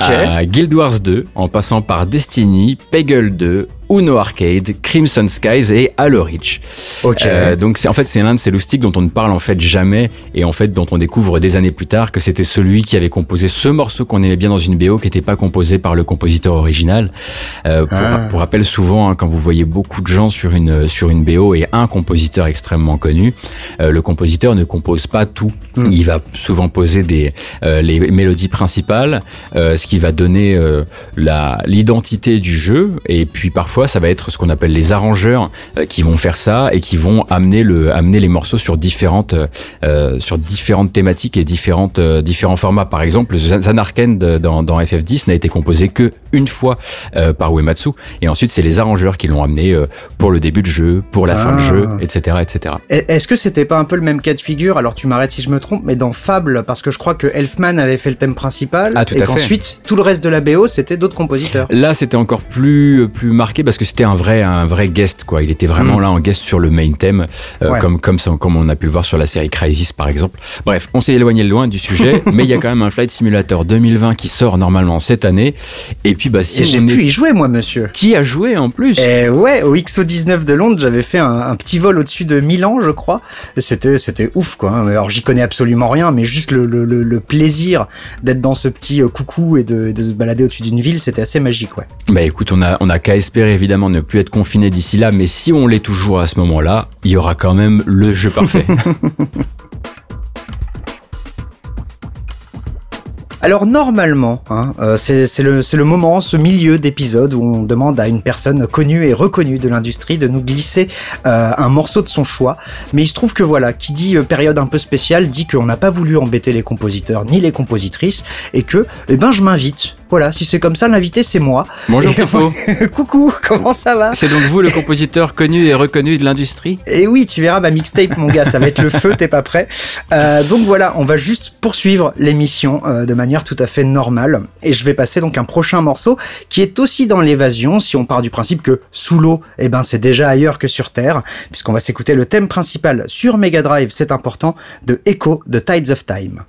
à Guild Wars 2, en passant par Destiny, Peggle 2, Uno Arcade, Crimson Skies et Halo Reach. Ok. Euh, donc c'est en fait c'est l'un de ces loustiques dont on ne parle en fait jamais et en fait dont on découvre des années plus tard que c'était celui qui avait composé ce morceau qu'on aimait bien dans une BO qui n'était pas composé par le compositeur original. Euh, pour, Ah. pour rappel souvent hein, quand vous voyez beaucoup de gens sur une sur une BO et un compositeur extrêmement connu, euh, le compositeur ne compose pas tout. Mm. Il va souvent poser des euh, les mélodies principales, euh, ce qui va donner euh, la l'identité du jeu et puis parfois ça va être ce qu'on appelle les arrangeurs euh, qui vont faire ça et qui vont amener le amener les morceaux sur différentes euh, sur différentes thématiques et différentes euh, différents formats. Par exemple Zan- Zanarkand dans, dans FF10 n'a été composé que une fois euh, par Uematsu. Et ensuite c'est les arrangeurs qui l'ont amené pour le début de jeu pour la fin de Ah. jeu etc etc Et- Est-ce que c'était pas un peu le même cas de figure? Alors tu m'arrêtes si je me trompe, mais dans Fable, parce que je crois que Elfman avait fait le thème principal, Ah, tout et qu'ensuite tout le reste de la BO c'était d'autres compositeurs. Là, c'était encore plus plus marqué parce que c'était un vrai un vrai guest quoi. Il était vraiment Mm. là en guest sur le main theme, euh, Ouais. comme comme ça, comme on a pu le voir sur la série Crisis par exemple. Bref, on s'est éloigné loin du sujet, mais il y a quand même un Flight Simulator 2020 qui sort normalement cette année. Et puis bah si J'ai pu est y jouer moi, monsieur. qui a joué en plus? Et ouais, au XO19 de Londres, j'avais fait un, un petit vol au-dessus de Milan, je crois. C'était, c'était ouf, quoi. Alors, j'y connais absolument rien, mais juste le, le, le, le plaisir d'être dans ce petit euh, coucou et de, de se balader au-dessus d'une ville, c'était assez magique, ouais. Bah écoute, on a on a qu'à espérer évidemment ne plus être confiné d'ici là, mais si on l'est toujours à ce moment-là, il y aura quand même le jeu parfait. Alors normalement, hein, euh, c'est le moment, ce milieu d'épisode où on demande à une personne connue et reconnue de l'industrie de nous glisser euh, un morceau de son choix. Mais il se trouve que voilà, qui dit euh, période un peu spéciale dit qu'on n'a pas voulu embêter les compositeurs ni les compositrices et que, eh ben, je m'invite. Voilà, si c'est comme ça, l'invité c'est moi. Bonjour Pipo. Coucou, comment ça va C'est donc vous le compositeur connu et reconnu de l'industrie Et oui, tu verras ma mixtape, mon gars, ça va être le feu, t'es pas prêt. Euh, donc voilà, on va juste poursuivre l'émission euh, de manière tout à fait normale. Et je vais passer donc un prochain morceau qui est aussi dans l'évasion, si on part du principe que sous l'eau, eh ben c'est déjà ailleurs que sur Terre, puisqu'on va s'écouter le thème principal sur Mega Drive, c'est important, de Echo de Tides of Time.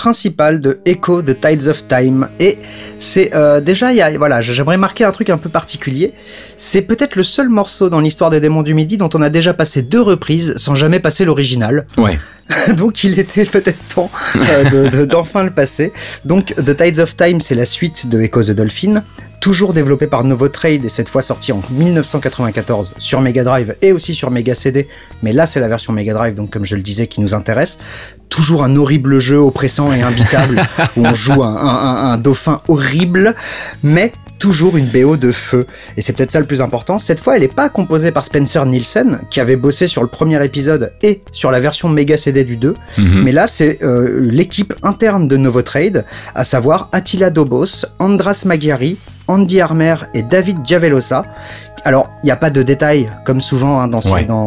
Principal de Echo the Tides of Time. Et c'est euh, déjà, y a, voilà, j'aimerais marquer un truc un peu particulier. C'est peut-être le seul morceau dans l'histoire des démons du midi dont on a déjà passé deux reprises sans jamais passer l'original. Ouais. Donc il était peut-être temps euh, d'enfin le passer. Donc The Tides of Time, c'est la suite de Echo the Dolphin toujours développé par Novotrade et cette fois sorti en 1994 sur Mega Drive et aussi sur Mega CD. Mais là, c'est la version Mega Drive, donc comme je le disais, qui nous intéresse. Toujours un horrible jeu oppressant et imbitable où on joue un, un, un dauphin horrible, mais toujours une BO de feu. Et c'est peut-être ça le plus important. Cette fois, elle n'est pas composée par Spencer Nielsen, qui avait bossé sur le premier épisode et sur la version Mega CD du 2. Mhm. Mais là, c'est euh, l'équipe interne de Novotrade, à savoir Attila Dobos, Andras Magyari, Andy Armer et David Giavelosa, alors, il n'y a pas de détails, comme souvent hein, dans,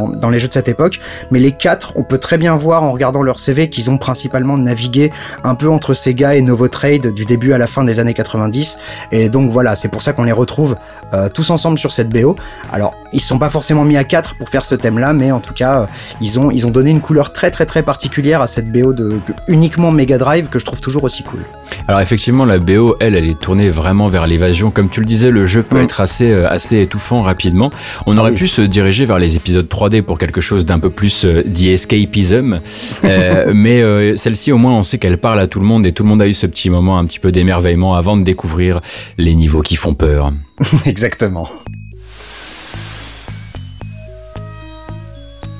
dans, les jeux de cette époque, mais les quatre, on peut très bien voir en regardant leur CV qu'ils ont principalement navigué un peu entre Sega et Novotrade du début à la fin des années 90. Et donc voilà, c'est pour ça qu'on les retrouve euh, tous ensemble sur cette BO. Alors, ils sont pas forcément mis à quatre pour faire ce thème-là, mais en tout cas, euh, ils, ont, ils ont donné une couleur très très très particulière à cette BO de uniquement Mega Drive que je trouve toujours aussi cool. Alors effectivement, la BO, elle, elle est tournée vraiment vers l'évasion. Comme tu le disais, le jeu peut être assez, euh, assez étouffant rapidement. On aurait pu se diriger vers les épisodes 3D pour quelque chose d'un peu plus euh, escapism, euh, mais celle-ci au moins on sait qu'elle parle à tout le monde et tout le monde a eu ce petit moment un petit peu d'émerveillement avant de découvrir les niveaux qui font peur. Exactement.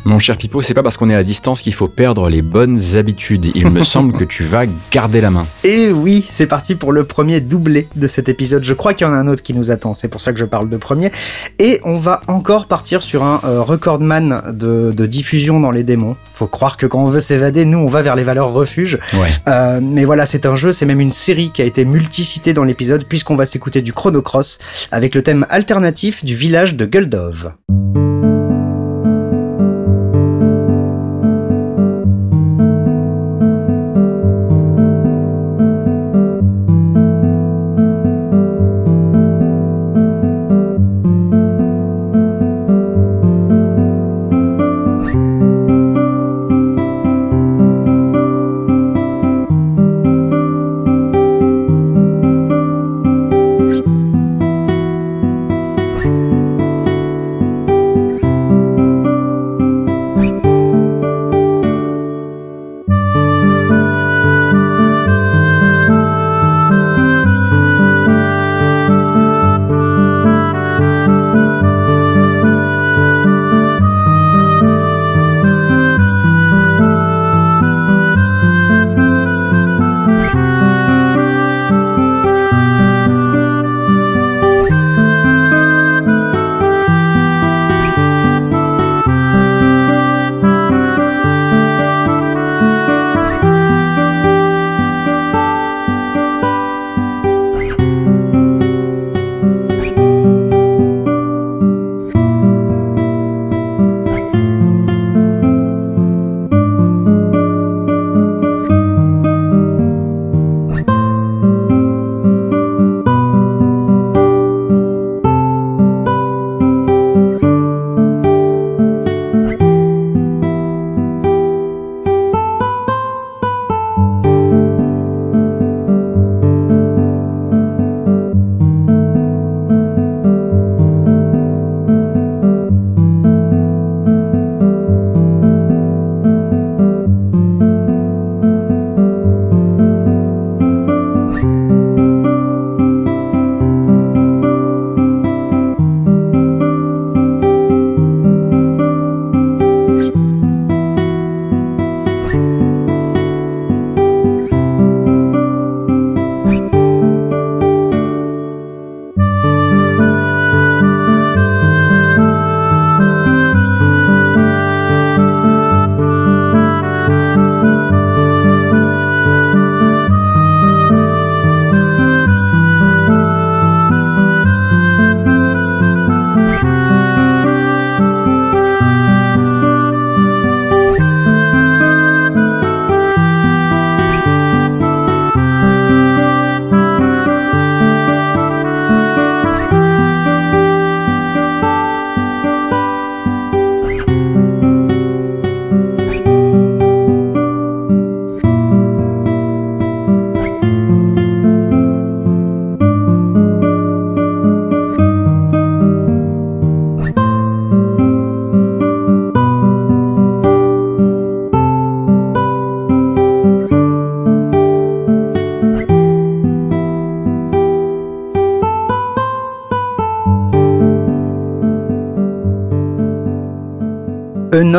Mon cher Pipo, c'est pas parce qu'on est à distance qu'il faut perdre les bonnes habitudes. Il me semble que tu vas garder la main. Et oui, c'est parti pour le premier doublé de cet épisode. Je crois qu'il y en a un autre qui nous attend, c'est pour ça que je parle de premier. Et on va encore partir sur un euh, recordman de, diffusion dans les démons. Faut croire que quand on veut s'évader, nous on va vers les valeurs refuge. Euh, mais voilà, c'est un jeu, c'est même une série qui a été multicitée dans l'épisode puisqu'on va s'écouter du Chrono Cross avec le thème alternatif du village de Guldov.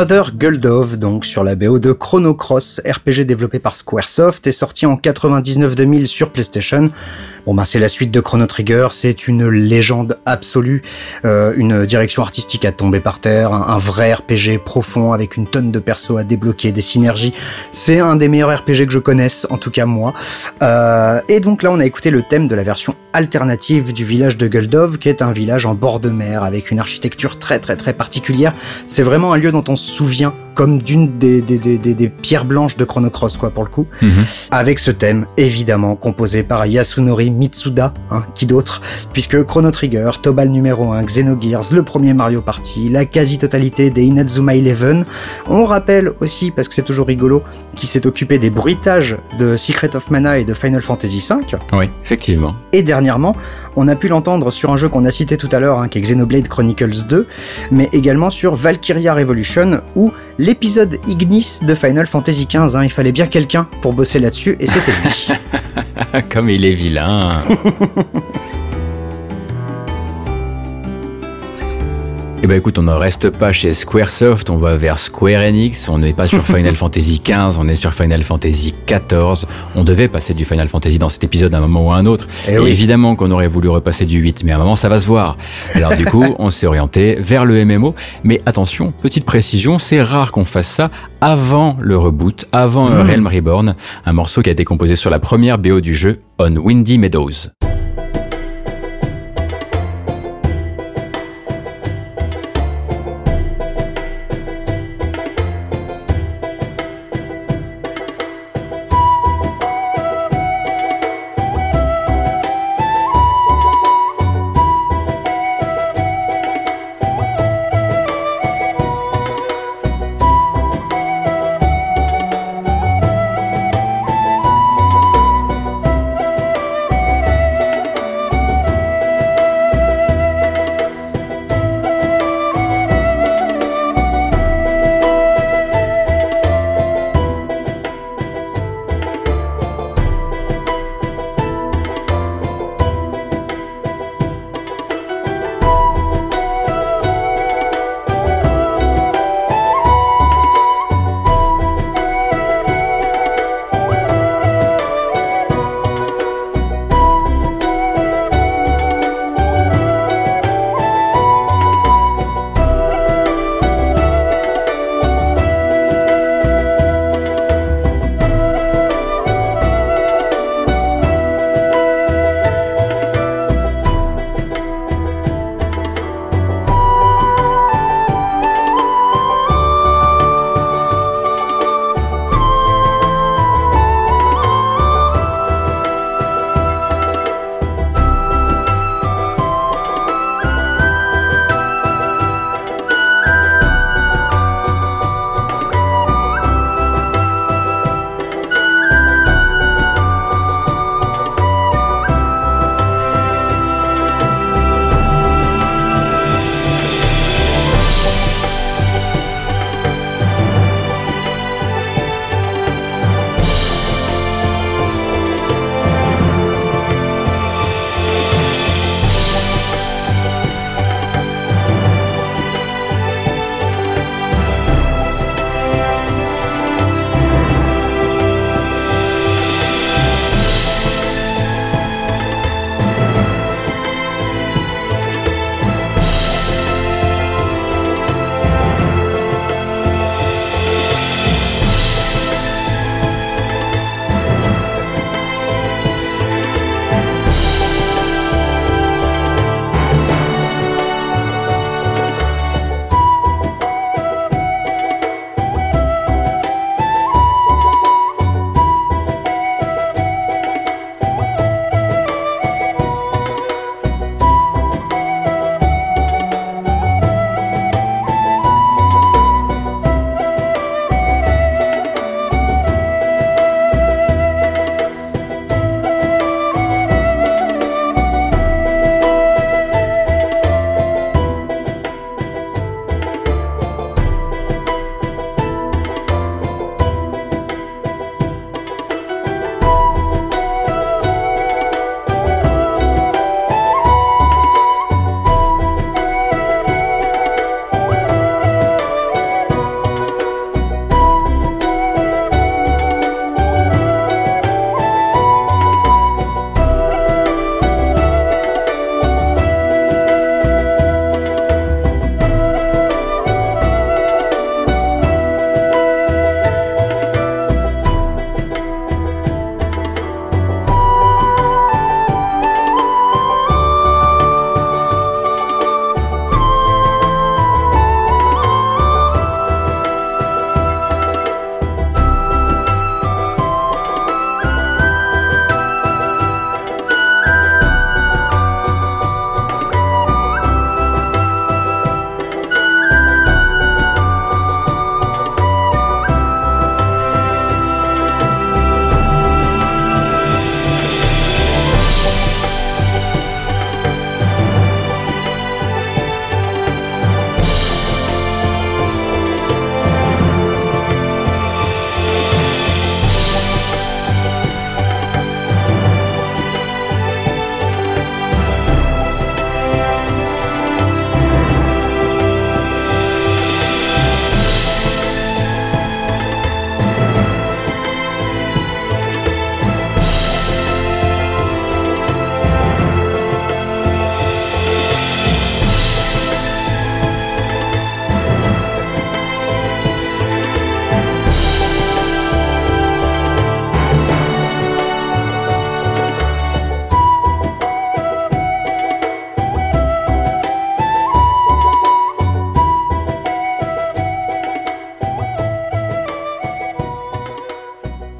Another Guldove, donc sur la BO de Chrono Cross, RPG développé par Squaresoft, est sorti en 99-2000 sur PlayStation. Bon bah c'est la suite de Chrono Trigger, c'est une légende absolue, euh, une direction artistique à tomber par terre, un, vrai RPG profond avec une tonne de persos à débloquer, des synergies. C'est un des meilleurs RPG que je connaisse, en tout cas moi. Euh, et donc là on a écouté le thème de la version alternative du village de Guldov, qui est un village en bord de mer avec une architecture très très très particulière. C'est vraiment un lieu dont on se souvient comme d'une des, des, des, des, pierres blanches de Chrono Cross, quoi, pour le coup. Mhm. Avec ce thème, évidemment, composé par Yasunori Mitsuda, hein, qui d'autre, puisque Chrono Trigger, Tobal numéro 1, Xenogears, le premier Mario Party, la quasi-totalité des Inazuma Eleven. On rappelle aussi, parce que c'est toujours rigolo, qui s'est occupé des bruitages de Secret of Mana et de Final Fantasy V. Oui, effectivement. Et dernièrement, on a pu l'entendre sur un jeu qu'on a cité tout à l'heure, hein, qui est Xenoblade Chronicles 2, mais également sur Valkyria Revolution, où l'épisode Ignis de Final Fantasy XV. Hein. Il fallait bien quelqu'un pour bosser là-dessus, et c'était lui. Comme il est vilain. Eh ben écoute, on ne reste pas chez Squaresoft, on va vers Square Enix, on n'est pas sur Final Fantasy XV, on est sur Final Fantasy XIV. On devait passer du Final Fantasy dans cet épisode à un moment ou à un autre. Eh et Évidemment qu'on aurait voulu repasser du 8, mais à un moment ça va se voir. Alors du coup, on s'est orienté vers le MMO, mais attention, petite précision, c'est rare qu'on fasse ça avant le reboot, avant mmh. Realm Reborn, un morceau qui a été composé sur la première BO du jeu, On Windy Meadows.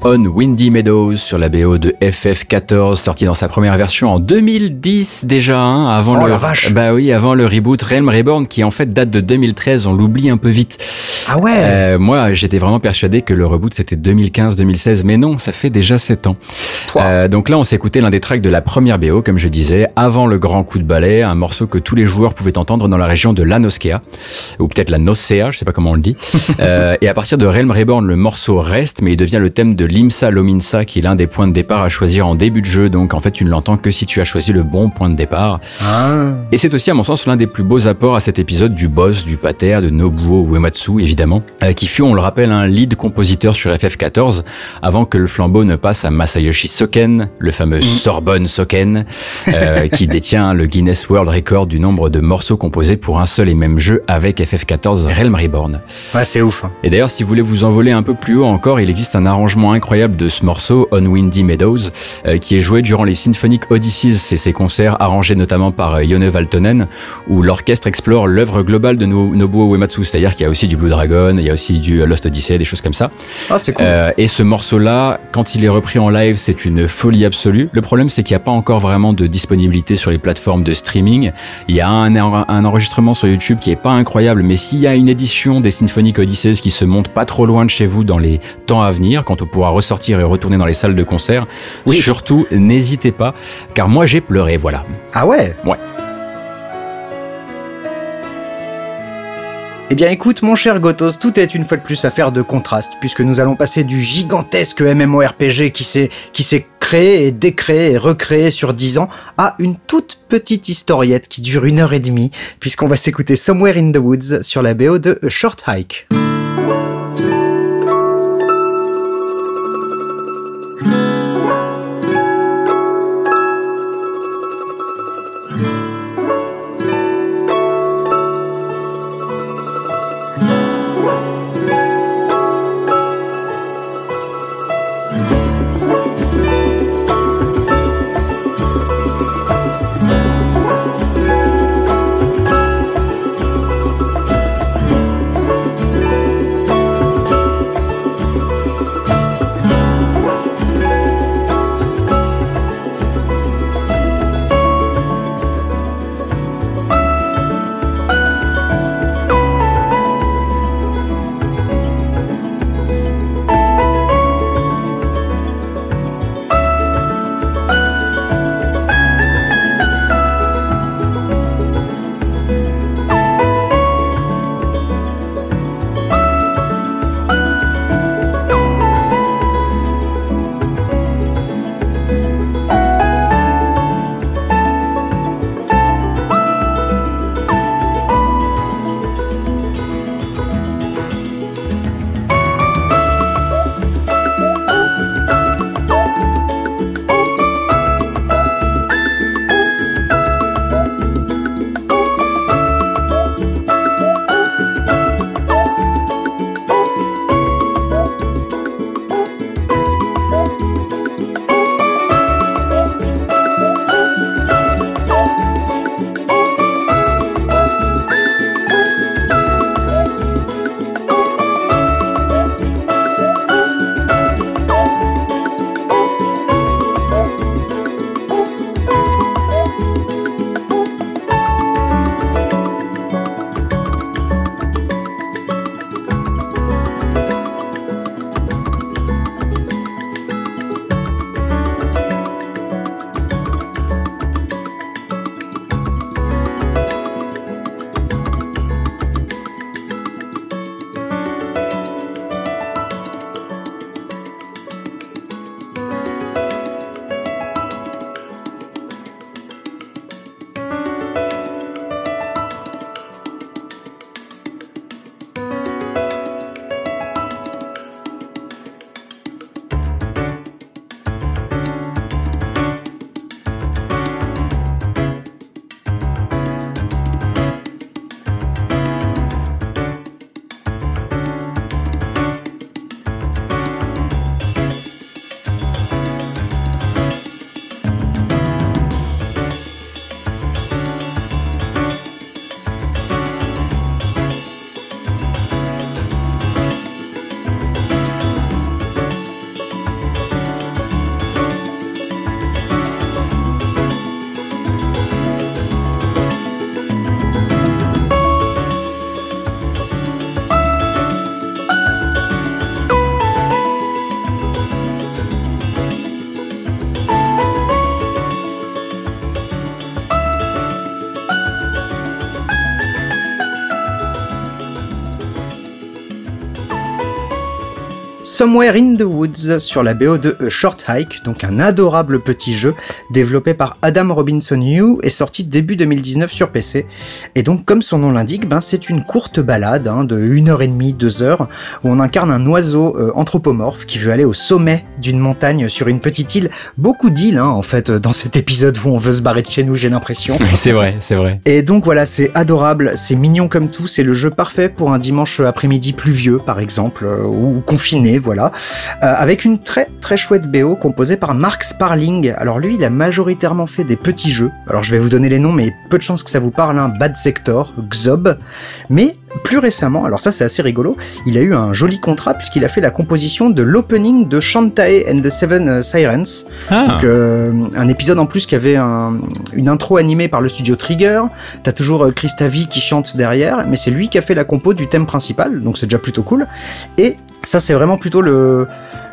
On Windy Meadows sur la BO de FF14, sorti dans sa première version en 2010 déjà, hein, avant Oh le la vache. bah oui, avant le reboot Realm Reborn qui en fait date de 2013, on l'oublie un peu vite. Ah ouais Euh, moi, j'étais vraiment persuadé que le reboot c'était 2015-2016, mais non, ça fait déjà 7 ans. Euh, donc là, on s'est écouté l'un des tracks de la première BO, comme je disais, avant le grand coup de balai, un morceau que tous les joueurs pouvaient entendre dans la région de la Noskea, ou peut-être la Nocea, je sais pas comment on le dit. Euh, et à partir de Realm Reborn, le morceau reste, mais il devient le thème de l'Imsa Lominsa, qui est l'un des points de départ à choisir en début de jeu. Donc en fait, tu ne l'entends que si tu as choisi le bon point de départ. Ah. Et c'est aussi, à mon sens, l'un des plus beaux apports à cet épisode du boss, du pater, de Nobuo Uematsu, évidemment, euh, qui fut, on le rappelle, un lead compositeur sur FF14, avant que le flambeau ne passe à Masayoshi Soken, le fameux Sorbonne Soken, euh, qui détient le Guinness World Record du nombre de morceaux composés pour un seul et même jeu avec FF14 Realm Reborn. Ouais, c'est ouf. hein. Et d'ailleurs, si vous voulez vous envoler un peu plus haut encore, il existe un arrangement incroyable de ce morceau, On Windy Meadows, euh, qui est joué durant les Symphonic Odysseys, c'est ces concerts arrangés notamment par euh, Yone Valtonen, où l'orchestre explore l'œuvre globale de No- Nobuo Uematsu, c'est-à-dire qu'il y a aussi du Blue Dragon, il y a aussi du Lost Odyssey, des choses comme ça. Ah, c'est cool. Euh, et ce morceau-là, quand il est repris en live, c'est une folie absolue. Le problème, c'est qu'il n'y a pas encore vraiment de disponibilité sur les plateformes de streaming. Il y a un, un enregistrement sur YouTube qui est pas incroyable, mais s'il y a une édition des Symphonic Odysseys qui se monte pas trop loin de chez vous dans les temps à venir, quand on pourra ressortir et retourner dans les salles de concert, Oui. surtout n'hésitez pas, car moi j'ai pleuré, voilà. Ah ouais? Ouais. Eh bien écoute mon cher Gotos, tout est une fois de plus affaire de contraste, puisque nous allons passer du gigantesque MMORPG qui s'est qui créé et décréé et recréé sur 10 ans à une toute petite historiette qui dure une heure et demie, puisqu'on va s'écouter Somewhere in the Woods sur la BO de Short Hike. Somewhere in the Woods sur la BO de Short Hike, donc un adorable petit jeu développé par Adam Robinson Hugh et sorti début 2019 sur PC. Et donc, comme son nom l'indique, ben, c'est une courte balade hein, de 1h30, 2 heures, où on incarne un oiseau euh, anthropomorphe qui veut aller au sommet d'une montagne sur une petite île. Beaucoup d'îles, hein, en fait, dans cet épisode où on veut se barrer de chez nous, j'ai l'impression. c'est vrai, c'est vrai. Et donc voilà, c'est adorable, c'est mignon comme tout, c'est le jeu parfait pour un dimanche après-midi pluvieux, par exemple, euh, ou confiné, voilà. Euh, avec une très très chouette BO composée par Mark Sparling. Alors lui, il a majoritairement fait des petits jeux. Alors je vais vous donner les noms, mais peu de chance que ça vous parle, hein. Bad Sector, Xob. Mais plus récemment, alors ça c'est assez rigolo, il a eu un joli contrat puisqu'il a fait la composition de l'opening de Shantae and the Seven euh, Sirens. Ah. Donc, euh, un épisode en plus qui avait un- une intro animée par le studio Trigger. T'as toujours euh, Christa V qui chante derrière, mais c'est lui qui a fait la compo du thème principal, donc c'est déjà plutôt cool. Et ça c'est vraiment plutôt le,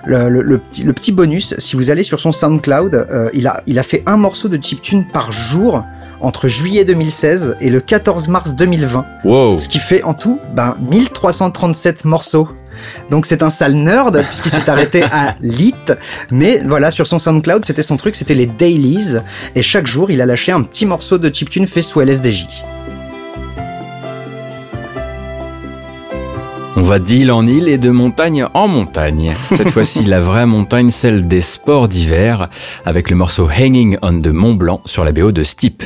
le, le- le petit, le petit bonus. Si vous allez sur son SoundCloud, euh, il, a, il a fait un morceau de chiptune par jour entre juillet 2016 et le 14 mars 2020. Wow. Ce qui fait en tout ben, 1337 morceaux. Donc c'est un sale nerd puisqu'il s'est arrêté à lit, mais voilà sur son SoundCloud c'était son truc, c'était les dailies et chaque jour il a lâché un petit morceau de chiptune fait sous LSDJ. On va d'île en île et de montagne en montagne. Cette fois-ci, la vraie montagne, celle des sports d'hiver, avec le morceau Hanging on the Mont Blanc sur la BO de Steep.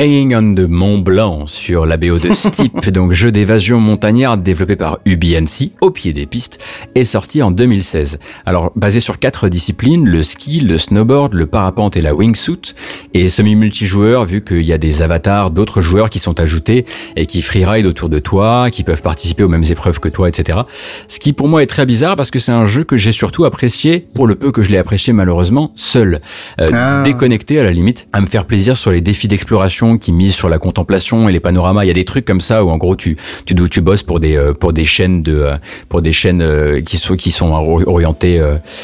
Hanging on the Mont Blanc sur la BO de Steep, donc jeu d'évasion montagnarde développé par UBNC au pied des pistes, est sorti en 2016. Alors basé sur quatre disciplines, le ski, le snowboard, le parapente et la wingsuit, et semi-multijoueur vu qu'il y a des avatars d'autres joueurs qui sont ajoutés et qui freeride autour de toi, qui peuvent participer aux mêmes épreuves que toi, etc. Ce qui pour moi est très bizarre parce que c'est un jeu que j'ai surtout apprécié, pour le peu que je l'ai apprécié malheureusement, seul, euh, Ah. déconnecté à la limite, à me faire plaisir sur les défis d'exploration qui misent sur la contemplation et les panoramas. Il y a des trucs comme ça où en gros tu tu tu bosses pour des euh, pour des chaînes de euh, pour des chaînes euh, qui sont qui sont ori- orientées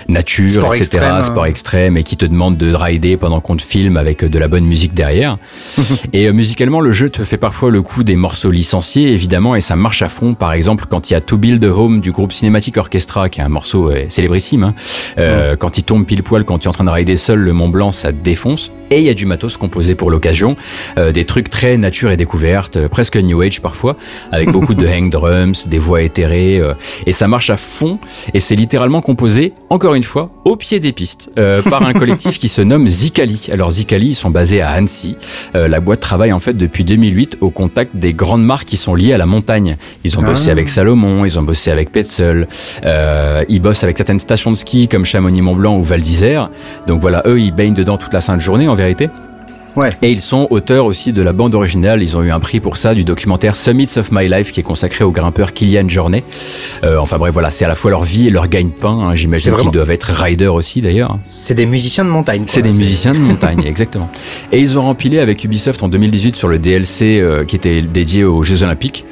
nature, Sport etc. extrême, hein. Sport extrême et qui te demandent de rider pendant qu'on te filme avec de la bonne musique derrière. et musicalement, le jeu te fait parfois le coup des morceaux licenciés, évidemment, et ça marche à fond. Par exemple, quand il y a To Build a Home du groupe Cinematic Orchestra, qui est un morceau célébrissime, hein, euh, quand il tombe pile poil, quand tu es en train de rider seul le Mont Blanc, ça te défonce. Et il y a du matos composé pour l'occasion, euh, des trucs très nature et découverte, euh, presque New Age parfois, avec beaucoup de hang drums, des voix éthérées, euh, et ça marche à fond. Et c'est littéralement composé, encore une fois, au pied des pistes, euh, par un collectif qui se nomme Zikali. Alors Zikali, ils sont basés à Annecy. Euh, la boîte travaille en fait depuis 2008 au contact des grandes marques qui sont liées à la montagne. Ils ont bossé Ah. avec Salomon, ils ont bossé avec Petzl, euh, ils bossent avec certaines stations de ski comme Chamonix-Mont-Blanc ou Val d'Isère. Donc voilà, eux, ils baignent dedans toute la sainte journée en vérité. Ouais. Et ils sont auteurs aussi de la bande originale. Ils ont eu un prix pour ça du documentaire Summits of My Life qui est consacré au grimpeur Kylian Jornet. Euh, enfin bref, voilà, c'est à la fois leur vie et leur gagne-pain. hein. J'imagine qu'ils doivent être riders aussi d'ailleurs. C'est des musiciens de montagne. C'est des musiciens de montagne, exactement. Et ils ont rempilé avec Ubisoft en 2018 sur le DLC euh, qui était dédié aux Jeux Olympiques.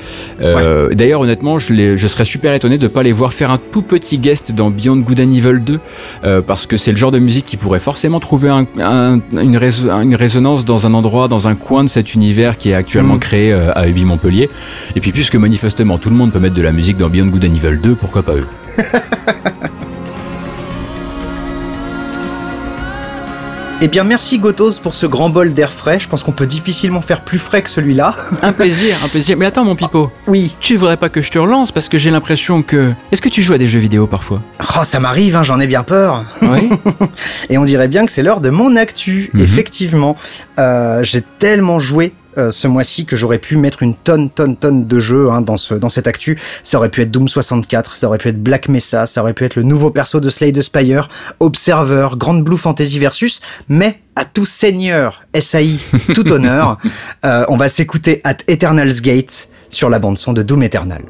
Euh, D'ailleurs, honnêtement, je, les- je serais super étonné de pas les voir faire un tout petit guest dans Beyond Good and Evil 2, euh, parce que c'est le genre de musique qui pourrait forcément trouver un- un- une, rés- une résonance dans un endroit, dans un coin de cet univers qui est actuellement Mm. créé euh, à Ubi Montpellier. Et puis, puisque manifestement tout le monde peut mettre de la musique dans Beyond Good and Evil 2, pourquoi pas eux? Eh bien, merci Gotos pour ce grand bol d'air frais. Je pense qu'on peut difficilement faire plus frais que celui-là. Un plaisir, un plaisir. Mais attends, mon pipeau. Oui. Tu voudrais pas que je te relance parce que j'ai l'impression que. Est-ce que tu joues à des jeux vidéo parfois? Oh, ça m'arrive, hein, j'en ai bien peur. Oui. Et on dirait bien que c'est l'heure de mon actu. Mhm. Effectivement, euh, j'ai tellement joué euh, ce mois-ci que j'aurais pu mettre une tonne, tonne, tonne de jeux hein, dans ce dans cette actu. Ça aurait pu être Doom 64, ça aurait pu être Black Mesa, ça aurait pu être le nouveau perso de Slay the Spire, Observer, Grand Blue Fantasy Versus, mais à tout seigneur, SAI, tout honneur, euh, on va s'écouter At Eternal's Gate sur la bande son de Doom Eternal.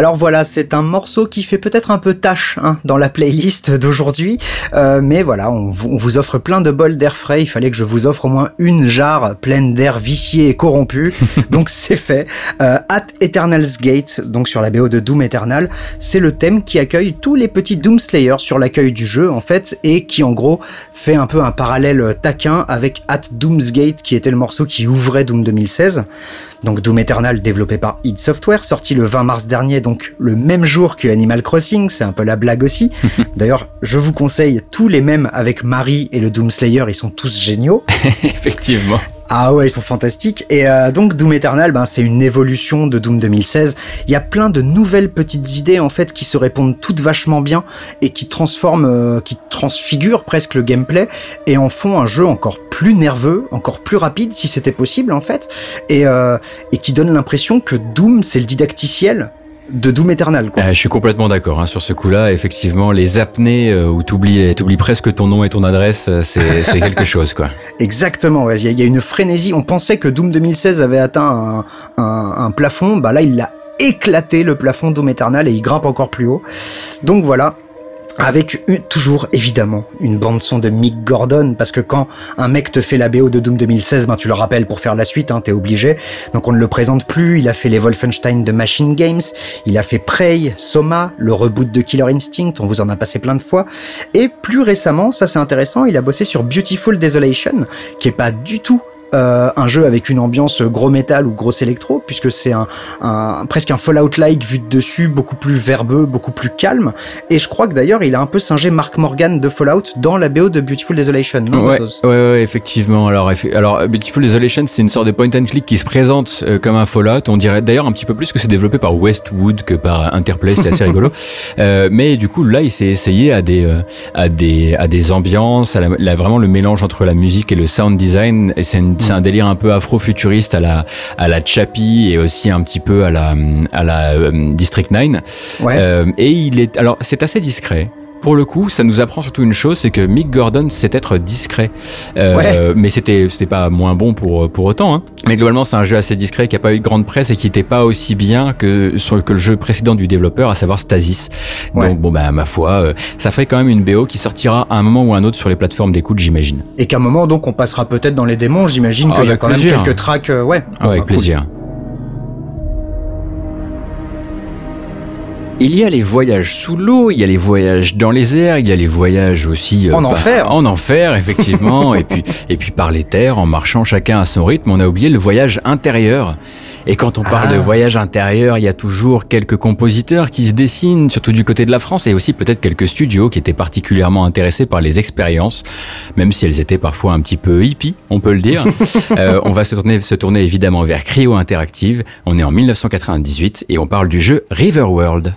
Alors voilà, c'est un morceau qui fait peut-être un peu tâche hein, dans la playlist d'aujourd'hui, euh, mais voilà, on, vous offre plein de bols d'air frais. Il fallait que je vous offre au moins une jarre pleine d'air vicié et corrompu, donc c'est fait. Euh, At Eternal's Gate, donc sur la BO de Doom Eternal, c'est le thème qui accueille tous les petits Doom Slayers sur l'accueil du jeu en fait, et qui en gros fait un peu un parallèle taquin avec At Doom's Gate, qui était le morceau qui ouvrait Doom 2016 donc Doom Eternal développé par id Software, sorti le 20 mars dernier, donc le même jour que Animal Crossing, c'est un peu la blague aussi. D'ailleurs, je vous conseille tous les mêmes avec Marie et le Doom Slayer, ils sont tous géniaux. Effectivement. Ah ouais, ils sont fantastiques. Et euh, donc Doom Eternal, ben, c'est une évolution de Doom 2016. Il y a plein de nouvelles petites idées en fait qui se répondent toutes vachement bien et qui transforment, euh, qui transfigurent presque le gameplay et en font un jeu encore plus nerveux, encore plus rapide si c'était possible en fait, et, euh, et qui donne l'impression que Doom c'est le didacticiel de Doom Eternal. Quoi. je suis complètement d'accord hein, sur ce coup-là. Effectivement, les apnées euh, où t'oublies, oublies presque ton nom et ton adresse, euh, c'est, quelque chose, quoi. Exactement. Il y, a une frénésie. On pensait que Doom 2016 avait atteint un, un plafond. Bah là, il l'a éclaté le plafond Doom Eternal et il grimpe encore plus haut. Donc voilà, avec toujours évidemment une bande son de Mick Gordon parce que quand un mec te fait la BO de Doom 2016 ben tu le rappelles pour faire la suite hein, t'es obligé. Donc on ne le présente plus. Il a fait les Wolfenstein de Machine Games. Il a fait Prey Soma le reboot de Killer Instinct. On vous en a passé plein de fois. Et plus récemment ça c'est intéressant il a bossé sur Beautiful Desolation qui est pas du tout euh, un jeu avec une ambiance gros métal ou gros électro, puisque c'est un, un, presque un Fallout-like vu de dessus, beaucoup plus verbeux, beaucoup plus calme. Et je crois que d'ailleurs, il a un peu singé Mark Morgan de Fallout dans la BO de Beautiful Desolation. Non, ouais, ouais, ouais, effectivement. Alors, alors, Beautiful Desolation, c'est une sorte de point and click qui se présente euh, comme un Fallout. On dirait d'ailleurs un petit peu plus que c'est développé par Westwood que par Interplay. C'est assez rigolo. Euh, mais du coup, là, il s'est essayé à des, euh, à des, à des ambiances, à la, vraiment le mélange entre la musique et le sound design. Et c'est une c'est un délire un peu afro-futuriste à la à la Chappie et aussi un petit peu à la à la euh, District 9. Ouais. Euh, et il est alors c'est assez discret pour le coup, ça nous apprend surtout une chose, c'est que Mick Gordon sait être discret. Euh, Mais c'était c'était pas moins bon pour pour autant. Hein. Mais globalement, c'est un jeu assez discret qui a pas eu de grande presse et qui était pas aussi bien que sur que le jeu précédent du développeur, à savoir Stasis. Donc bon bah ma foi, euh, ça fait quand même une BO qui sortira à un moment ou un autre sur les plateformes d'écoute, j'imagine. Et qu'à un moment donc on passera peut-être dans les démons. J'imagine qu'il y a quand même quelques tracks. Euh, ouais. Ah, avec plaisir. Il y a les voyages sous l'eau, il y a les voyages dans les airs, il y a les voyages aussi euh, en enfer. En enfer, effectivement, et puis et puis par les terres, en marchant chacun à son rythme. On a oublié le voyage intérieur. Et quand on parle de ah. voyage intérieur, il y a toujours quelques compositeurs qui se dessinent, surtout du côté de la France, et aussi peut-être quelques studios qui étaient particulièrement intéressés par les expériences, même si elles étaient parfois un petit peu hippies, on peut le dire. euh, on va se tourner, se tourner évidemment vers Cryo Interactive. On est en 1998 et on parle du jeu River World.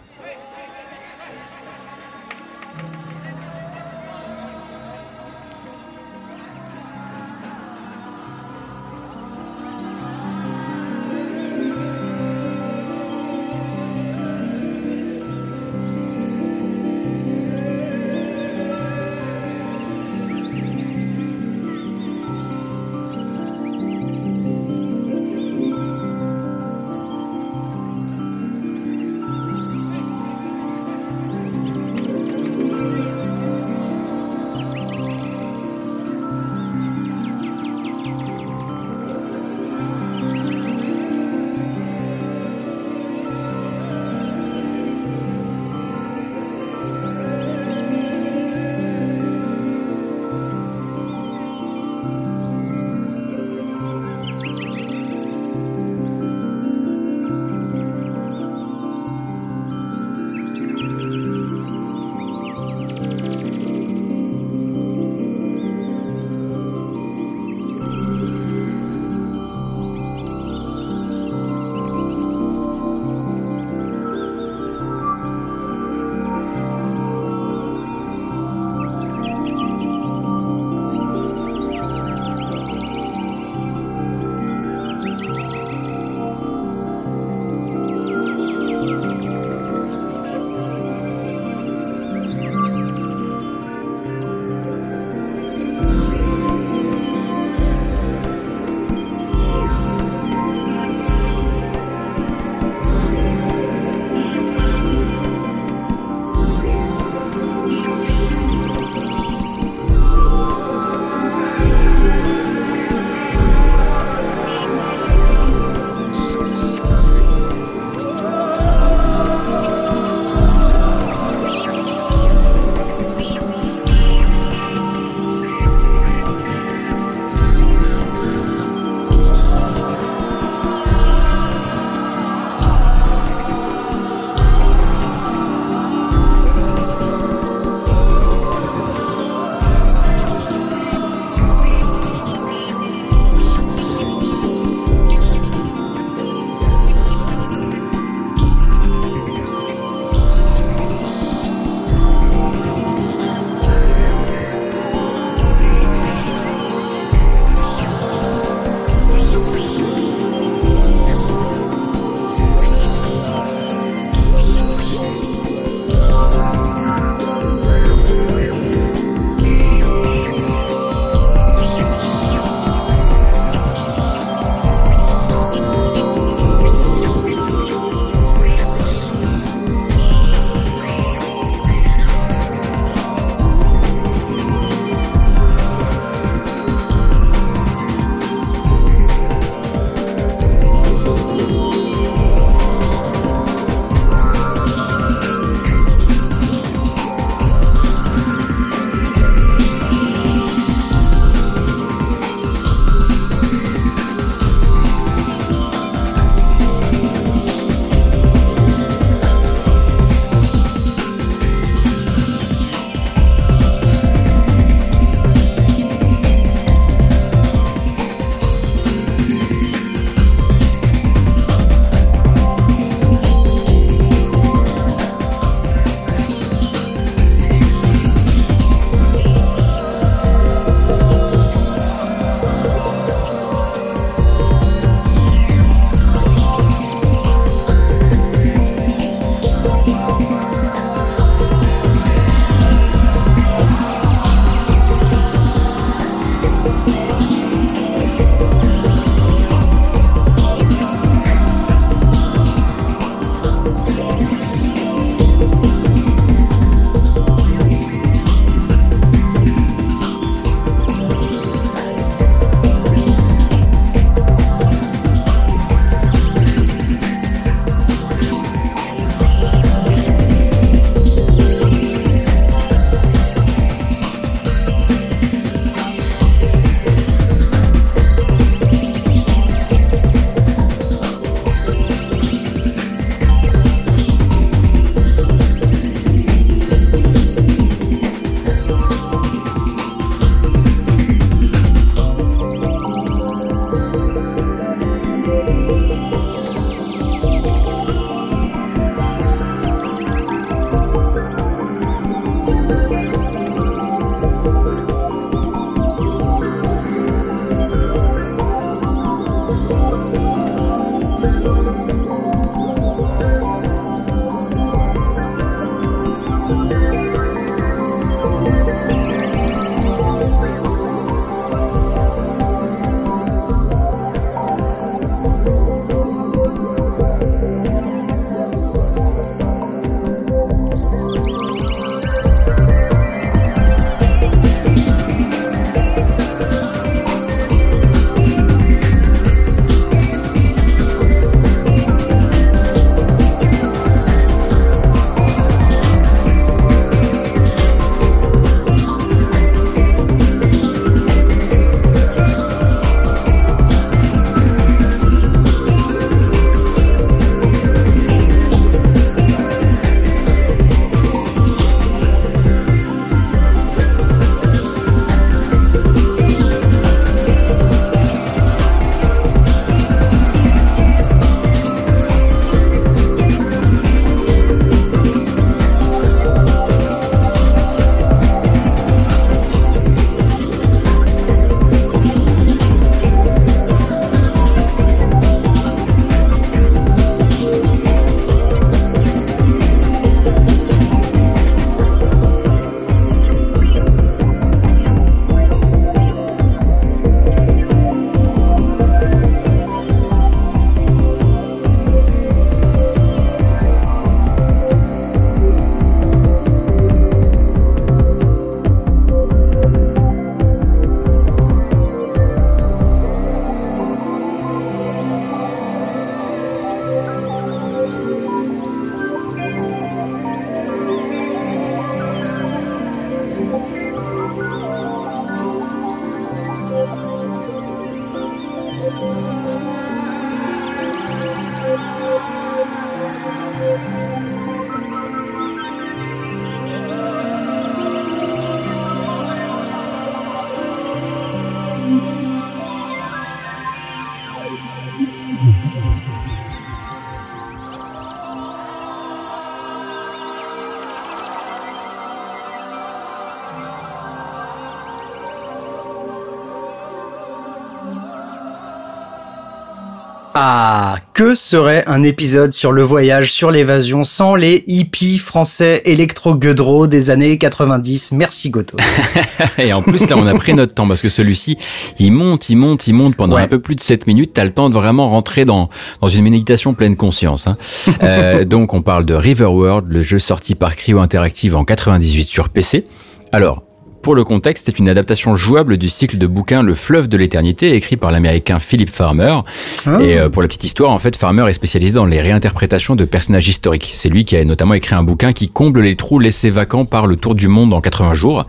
Que serait un épisode sur le voyage, sur l'évasion, sans les hippies français électro-gueudreaux des années 90 Merci Goto. et en plus, là, on a pris notre temps parce que celui-ci, il monte, il monte, il monte pendant un peu plus de 7 minutes. T'as le temps de vraiment rentrer dans, dans une méditation pleine conscience. Hein. euh, donc, on parle de Riverworld, le jeu sorti par Cryo Interactive en 98 sur PC. Alors, pour le contexte, c'est une adaptation jouable du cycle de bouquin Le fleuve de l'éternité, écrit par l'américain Philip Farmer. Ah. Et euh, pour la petite histoire, en fait, Farmer est spécialisé dans les réinterprétations de personnages historiques. C'est lui qui a notamment écrit un bouquin qui comble les trous laissés vacants par le tour du monde en 80 jours.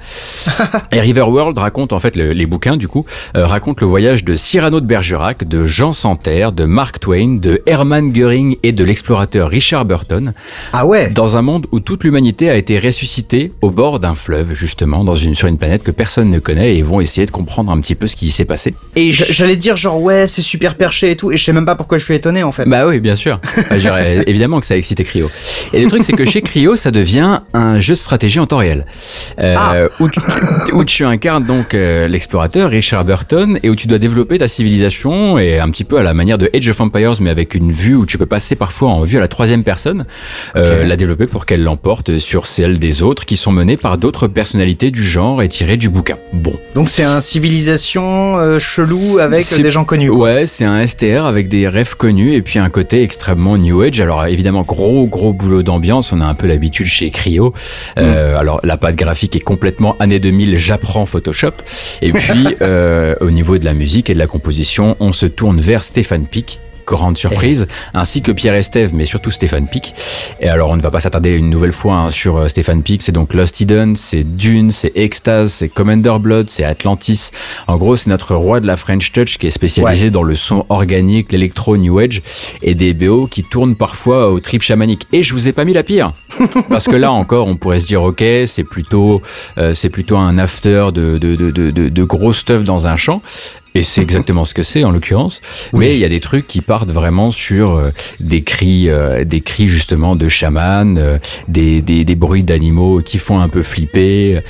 et Riverworld raconte, en fait, les bouquins, du coup, euh, racontent le voyage de Cyrano de Bergerac, de Jean Santerre, de Mark Twain, de Hermann Göring et de l'explorateur Richard Burton. Ah ouais Dans un monde où toute l'humanité a été ressuscitée au bord d'un fleuve, justement, dans une une planète que personne ne connaît et vont essayer de comprendre un petit peu ce qui s'est passé. Et j'allais dire genre ouais c'est super perché et tout et je sais même pas pourquoi je suis étonné en fait. Bah oui bien sûr. Bah, évidemment que ça a excité Cryo. Et le truc c'est que chez Cryo ça devient un jeu de stratégie en temps réel euh, ah. où, tu, où, tu, incarnes donc euh, l'explorateur Richard Burton et où tu dois développer ta civilisation et un petit peu à la manière de Age of Empires mais avec une vue où tu peux passer parfois en vue à la troisième personne, euh, la développer pour qu'elle l'emporte sur celle des autres qui sont menées par d'autres personnalités du genre est tiré du bouquin. Bon. Donc c'est un civilisation euh, chelou avec des gens connus. Ouais, c'est un STR avec des rêves connus et puis un côté extrêmement New Age. Alors évidemment gros gros boulot d'ambiance, on a un peu l'habitude chez Cryo. Euh, mm. Alors la pâte graphique est complètement année 2000, j'apprends Photoshop. Et puis euh, au niveau de la musique et de la composition, on se tourne vers Stéphane Pic grande surprise, ainsi que Pierre Estève, mais surtout Stéphane Pic. Et alors, on ne va pas s'attarder une nouvelle fois hein, sur euh, Stéphane Pic. C'est donc Lost Eden, c'est Dune, c'est Extase, c'est Commander Blood, c'est Atlantis. En gros, c'est notre roi de la French Touch qui est spécialisé dans le son organique, l'électro New Age et des BO qui tournent parfois au trip chamanique. Et je vous ai pas mis la pire, parce que là encore, on pourrait se dire ok, c'est plutôt euh, c'est plutôt un after de de, de, de, de gros stuff dans un champ. Et c'est exactement ce que c'est en l'occurrence. Mais il y a des trucs qui partent vraiment sur euh, des cris, euh, des cris justement de chaman, euh, des, des, des, bruits d'animaux qui font un peu flipper,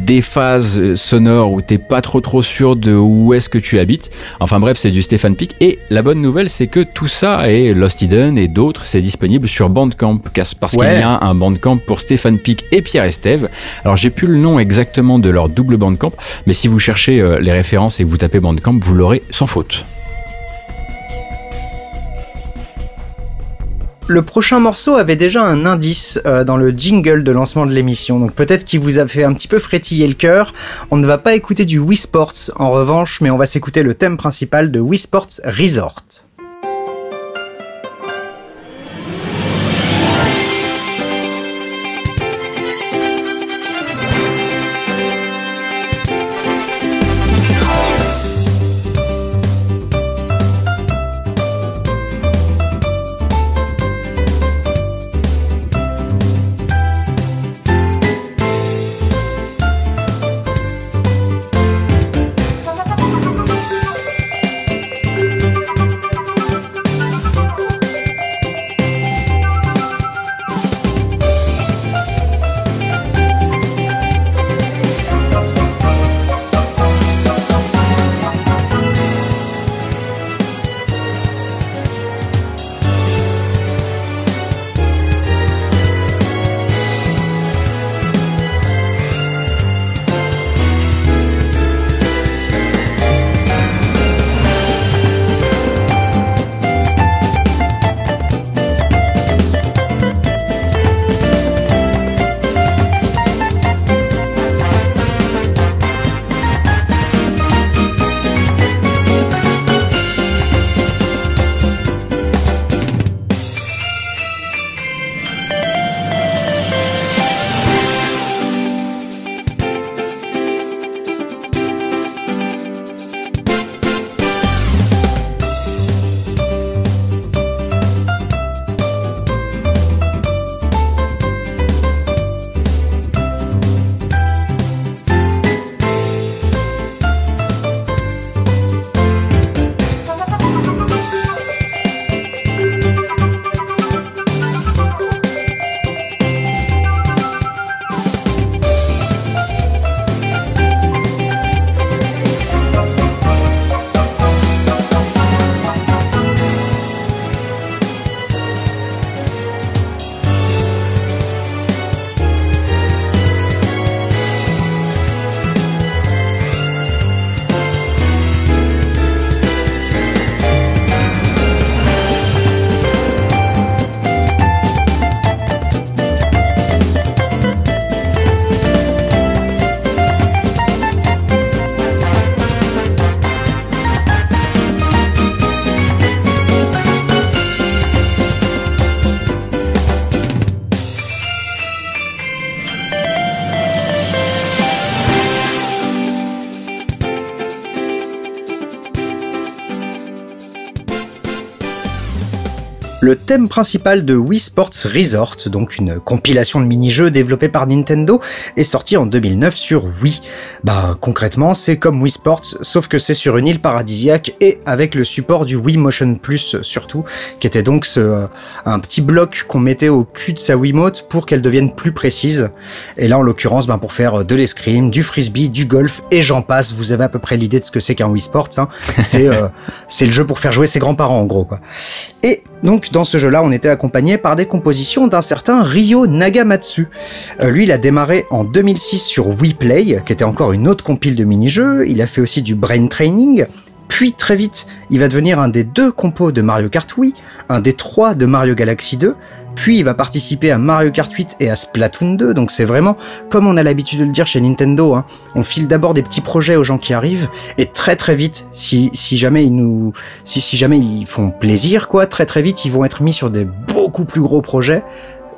des phases sonores où t'es pas trop trop sûr de où est-ce que tu habites. Enfin bref, c'est du Stéphane Pic. Et la bonne nouvelle, c'est que tout ça et Lost Eden et d'autres, c'est disponible sur Bandcamp parce qu'il y a un Bandcamp pour Stéphane Pic et Pierre Estève. Alors j'ai plus le nom exactement de leur double Bandcamp, mais si vous cherchez les références et que vous tapez Bandcamp vous l'aurez sans faute. Le prochain morceau avait déjà un indice euh, dans le jingle de lancement de l'émission, donc peut-être qu'il vous a fait un petit peu frétiller le cœur. On ne va pas écouter du Wii Sports en revanche, mais on va s'écouter le thème principal de Wii Sports Resort. Thème principal de Wii Sports Resort, donc une compilation de mini-jeux développée par Nintendo, est sorti en 2009 sur Wii. Bah concrètement, c'est comme Wii Sports, sauf que c'est sur une île paradisiaque et avec le support du Wii Motion Plus surtout, qui était donc ce, euh, un petit bloc qu'on mettait au cul de sa Wiimote pour qu'elle devienne plus précise. Et là, en l'occurrence, ben, pour faire de l'escrime, du frisbee, du golf et j'en passe, vous avez à peu près l'idée de ce que c'est qu'un Wii Sports. Hein. C'est euh, le jeu pour faire jouer ses grands-parents en gros quoi. Et donc dans ce jeu-là, on était accompagné par des compositions d'un certain Ryo Nagamatsu. Euh, lui, il a démarré en 2006 sur Wii Play, qui était encore une autre compile de mini-jeux. Il a fait aussi du brain training. Puis très vite, il va devenir un des deux compos de Mario Kart Wii, un des trois de Mario Galaxy 2, puis il va participer à Mario Kart 8 et à Splatoon 2, donc c'est vraiment comme on a l'habitude de le dire chez Nintendo, hein. on file d'abord des petits projets aux gens qui arrivent, et très très vite, si, si jamais ils nous, si, si jamais ils font plaisir, quoi, très très vite ils vont être mis sur des beaucoup plus gros projets,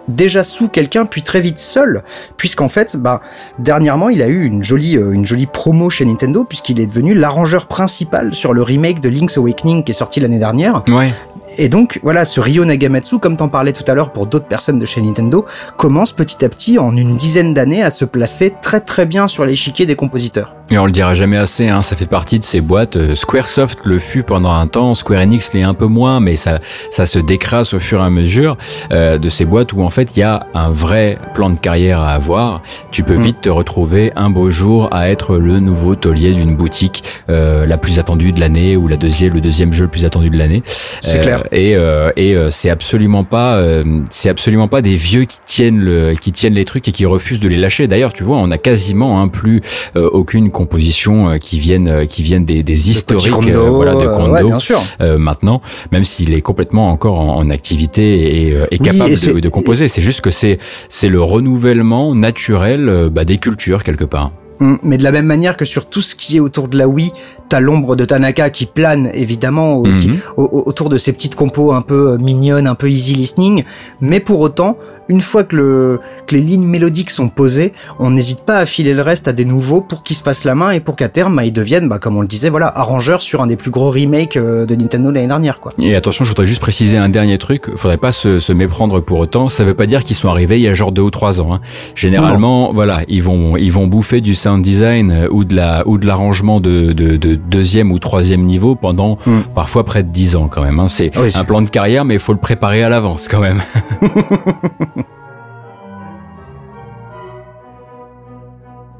déjà sous quelqu'un, puis très vite seul, puisqu'en fait, bah, dernièrement, il a eu une jolie, euh, une jolie promo chez Nintendo, puisqu'il est devenu l'arrangeur principal sur le remake de Link's Awakening qui est sorti l'année dernière. Ouais. Et donc, voilà, ce Ryo Nagamatsu, comme t'en parlais tout à l'heure pour d'autres personnes de chez Nintendo, commence petit à petit, en une dizaine d'années, à se placer très très bien sur l'échiquier des compositeurs. Et on le dira jamais assez, hein, ça fait partie de ces boîtes. Euh, Squaresoft le fut pendant un temps, Square Enix l'est un peu moins, mais ça, ça se décrasse au fur et à mesure euh, de ces boîtes où en fait il y a un vrai plan de carrière à avoir. Tu peux Mm. vite te retrouver un beau jour à être le nouveau taulier d'une boutique euh, la plus attendue de l'année ou la deuxième, le deuxième jeu le plus attendu de l'année. C'est Euh, clair. Et, euh, et euh, c'est absolument pas, euh, c'est absolument pas des vieux qui tiennent le, qui tiennent les trucs et qui refusent de les lâcher. D'ailleurs, tu vois, on a quasiment hein, plus euh, aucune composition euh, qui viennent, euh, qui viennent des, historiques, euh, Kondo, voilà, de Kondo. ouais, bien sûr. maintenant, même s'il est complètement encore en, en activité et, Oui, capable et de, composer. C'est juste que c'est c'est le renouvellement naturel bah, des cultures quelque part. Mm, Mais de la même manière que sur tout ce qui est autour de la Wii, t'as l'ombre de Tanaka qui plane évidemment Mhm. qui- au- au- autour de ces petites compos un peu mignonnes, un peu easy listening. Mais pour autant, une fois que, le, que les lignes mélodiques sont posées, on n'hésite pas à filer le reste à des nouveaux pour qu'ils se fassent la main et pour qu'à terme, bah, ils deviennent, bah, comme on le disait, voilà, arrangeurs sur un des plus gros remakes euh, de Nintendo l'année dernière, quoi. Et attention, je voudrais juste préciser un dernier truc. Faudrait pas se, se méprendre pour autant. Ça veut pas dire qu'ils sont arrivés il y a genre deux ou trois ans. hein. Généralement, voilà, ils vont ils vont bouffer du sound design euh, ou de la ou de l'arrangement de, de, de deuxième ou troisième niveau pendant Mm. parfois près de dix ans quand même. hein. C'est oui, c'est- un plan de carrière, mais il faut le préparer à l'avance quand même.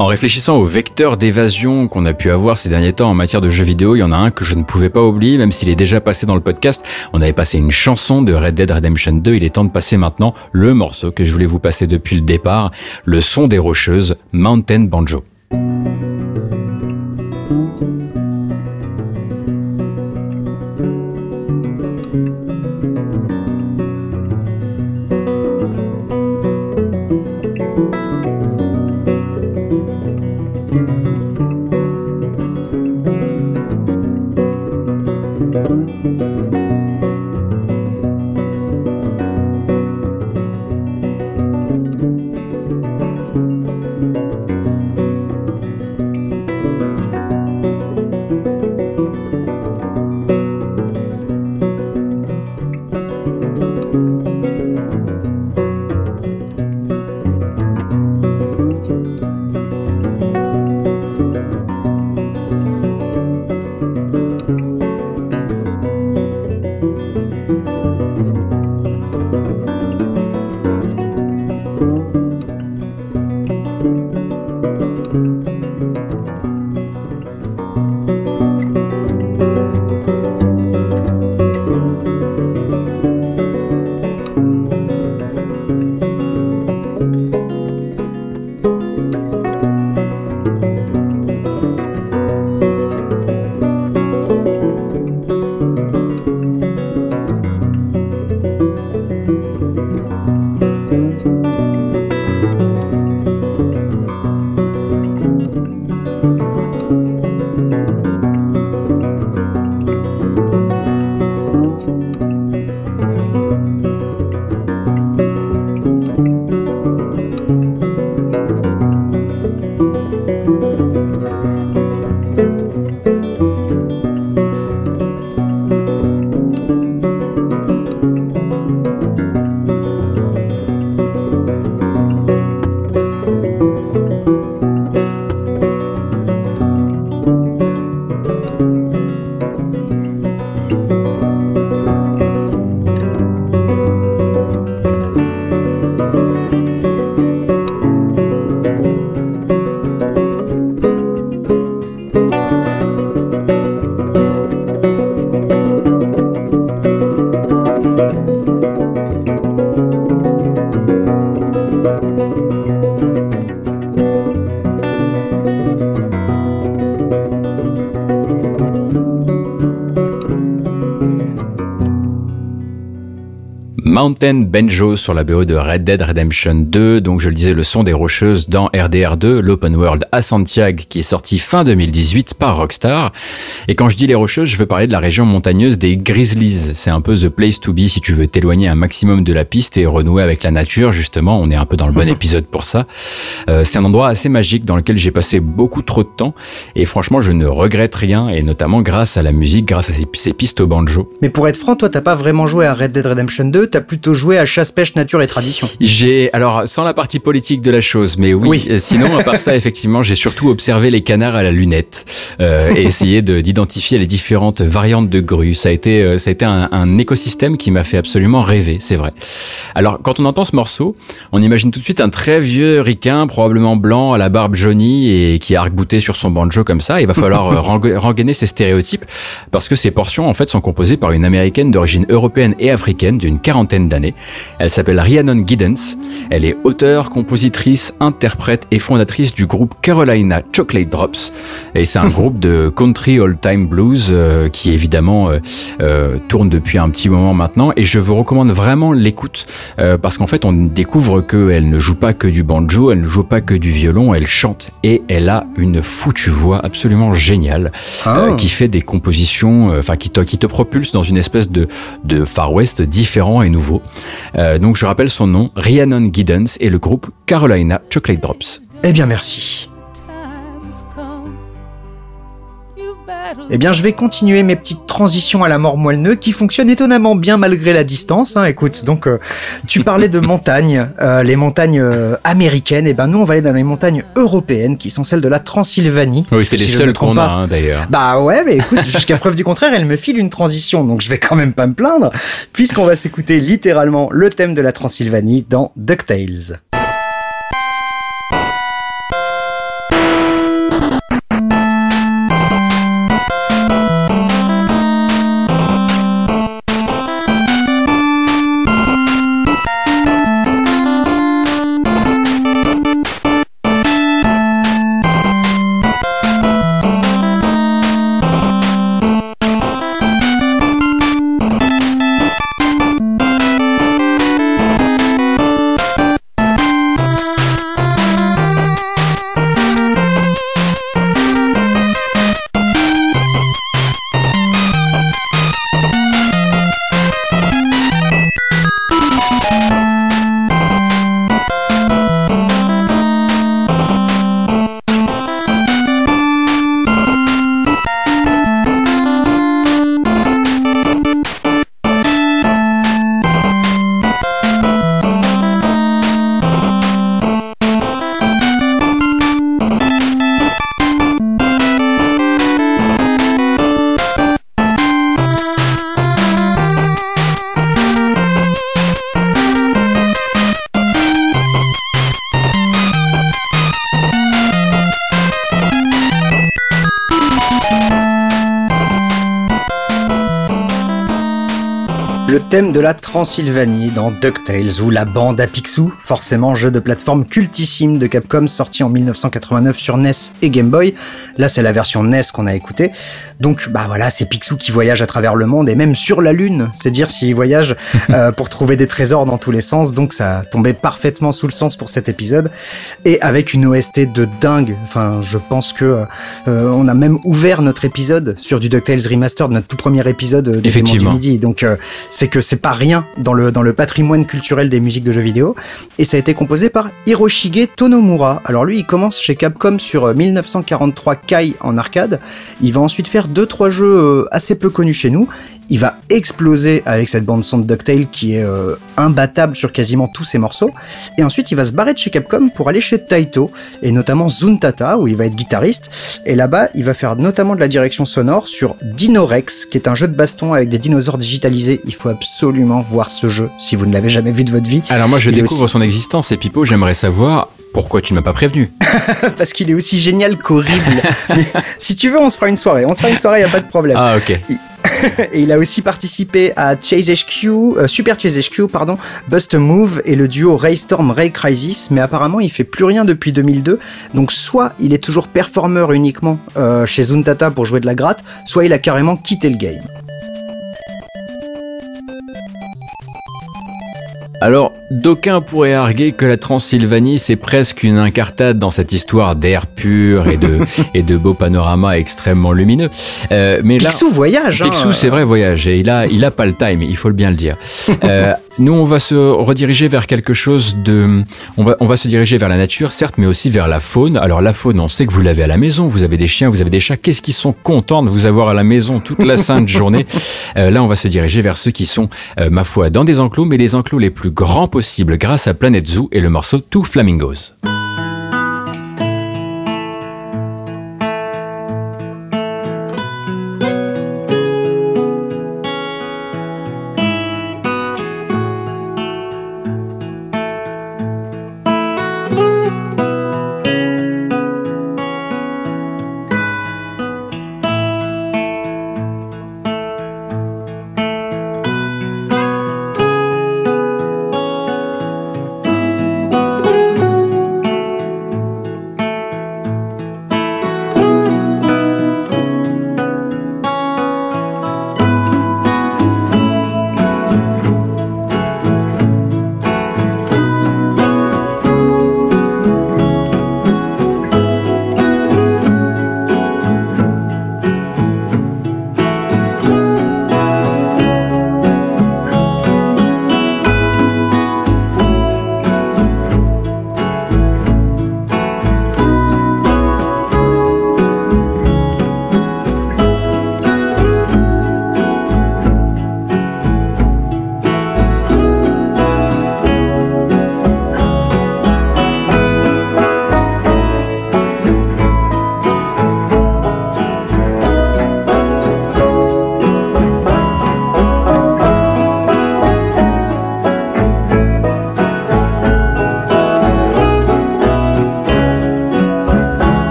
En réfléchissant aux vecteurs d'évasion qu'on a pu avoir ces derniers temps en matière de jeux vidéo, il y en a un que je ne pouvais pas oublier, même s'il est déjà passé dans le podcast. On avait passé une chanson de Red Dead Redemption 2. Il est temps de passer maintenant le morceau que je voulais vous passer depuis le départ, le son des rocheuses, Mountain Banjo. Banjo sur la BO de Red Dead Redemption 2. Donc je le disais, le son des rocheuses dans RDR2, l'open world à Santiago qui est sorti fin 2018 par Rockstar. Et quand je dis les rocheuses, je veux parler de la région montagneuse des Grizzlies. C'est un peu the place to be si tu veux t'éloigner un maximum de la piste et renouer avec la nature. Justement, on est un peu dans le bon épisode pour ça. Euh, c'est un endroit assez magique dans lequel j'ai passé beaucoup trop de temps et franchement, je ne regrette rien et notamment grâce à la musique, grâce à ces, ces pistes au banjo. Mais pour être franc, toi, t'as pas vraiment joué à Red Dead Redemption 2, t'as plutôt joué à chasse, pêche, nature et tradition. J'ai, alors, sans la partie politique de la chose, mais oui. Oui. euh, Sinon, à part ça, effectivement, j'ai surtout observé les canards à la lunette euh, et essayé de- d'identifier les différentes variantes de grues. Ça a été, euh, ça a été un, un écosystème qui m'a fait absolument rêver, c'est vrai. Alors, quand on entend ce morceau, on imagine tout de suite un très vieux ricain, probablement blanc, à la barbe jaunie et qui a arc-bouté sur son banjo comme ça. Il va falloir euh, renga- rengainer ces stéréotypes parce que ces portions, en fait, sont composées par une américaine d'origine européenne et africaine d'une quarantaine d'années. Elle s'appelle Rhiannon Giddens. Elle est auteure, compositrice, interprète et fondatrice du groupe Carolina Chocolate Drops. Et c'est un groupe de country all-time blues euh, qui évidemment euh, euh, tourne depuis un petit moment maintenant. Et je vous recommande vraiment l'écoute parce qu'en fait on découvre qu'elle ne joue pas que du banjo, elle ne joue pas que du violon, elle chante et elle a une foutue voix absolument géniale Ah. qui fait des compositions, enfin qui te, qui te propulse dans une espèce de, de Far West différent et nouveau. Euh, donc je rappelle son nom, Rhiannon Giddens et le groupe Carolina Chocolate Drops. Eh bien, merci. Eh bien, je vais continuer mes petites transitions à la mort moelleux qui fonctionnent étonnamment bien malgré la distance. Hein. Écoute, donc euh, tu parlais de montagnes, euh, les montagnes euh, américaines. Et ben nous, on va aller dans les montagnes européennes qui sont celles de la Transylvanie. Oui, c'est les Si trompe qu'on a hein, d'ailleurs. Bah ouais, mais écoute, jusqu'à preuve du contraire, elle me file une transition, donc je vais quand même pas me plaindre, puisqu'on va s'écouter littéralement le thème de la Transylvanie dans DuckTales. Le thème de la Transylvanie dans DuckTales ou la bande à Picsou, forcément jeu de plateforme cultissime de Capcom sorti en 1989 sur NES et Game Boy. Là, c'est la version NES qu'on a écoutée. Donc, bah voilà, c'est Picsou qui voyage à travers le monde et même sur la Lune. C'est dire s'il voyage euh, pour trouver des trésors dans tous les sens. Donc, ça tombait parfaitement sous le sens pour cet épisode. Et avec une OST de dingue. Enfin, je pense que euh, on a même ouvert notre épisode sur du DuckTales Remastered, notre tout premier épisode euh, de Démon du. Midi. Donc, euh, c'est que c'est pas rien dans le, dans le patrimoine culturel des musiques de jeux vidéo. Et ça a été composé par Hiroshige Tonomura. Alors lui, il commence chez Capcom sur euh, 1943 Kai en arcade. Il va ensuite faire deux trois jeux euh, assez peu connus chez nous. Il va exploser avec cette bande son de DuckTale qui est euh, imbattable sur quasiment tous ses morceaux. Et ensuite, il va se barrer de chez Capcom pour aller chez Taito, et notamment Zuntata, où il va être guitariste. Et là-bas, il va faire notamment de la direction sonore sur Dinorex, qui est un jeu de baston avec des dinosaures digitalisés. Il faut absolument voir ce jeu si vous ne l'avez jamais vu de votre vie, Alors moi je Il découvre aussi- son existence et Pipo, j'aimerais savoir pourquoi tu ne m'as pas prévenu. parce qu'il est aussi génial qu'horrible. Mais si tu veux, on se fera une soirée. On se fera une soirée, y a pas de problème. Ah ok. Et il a aussi participé à Chase HQ, euh, Super Chase HQ, pardon, Bust Move et le duo Raystorm Ray Crisis, mais apparemment il fait plus rien depuis 2002. Donc soit il est toujours performeur uniquement euh, chez Zuntata pour jouer de la gratte, soit il a carrément quitté le game. Alors, d'aucuns pourraient arguer que la Transylvanie, c'est presque une incartade dans cette histoire d'air pur et de, et de beaux panoramas extrêmement lumineux. Euh, mais là, Picsou voyage. Hein. Picsou, c'est vrai, voyage. Et il a, il a pas le time, il faut le bien le dire. Euh, nous, on va se rediriger vers quelque chose de... On va, on va se diriger vers la nature, certes, mais aussi vers la faune. Alors, la faune, on sait que vous l'avez à la maison, vous avez des chiens, vous avez des chats. Qu'est-ce qu'ils sont contents de vous avoir à la maison toute la sainte journée? Euh, Là, on va se diriger vers ceux qui sont, ma foi, dans des enclos, mais les enclos les plus grand possible grâce à Planet Zoo et le morceau Two Flamingos.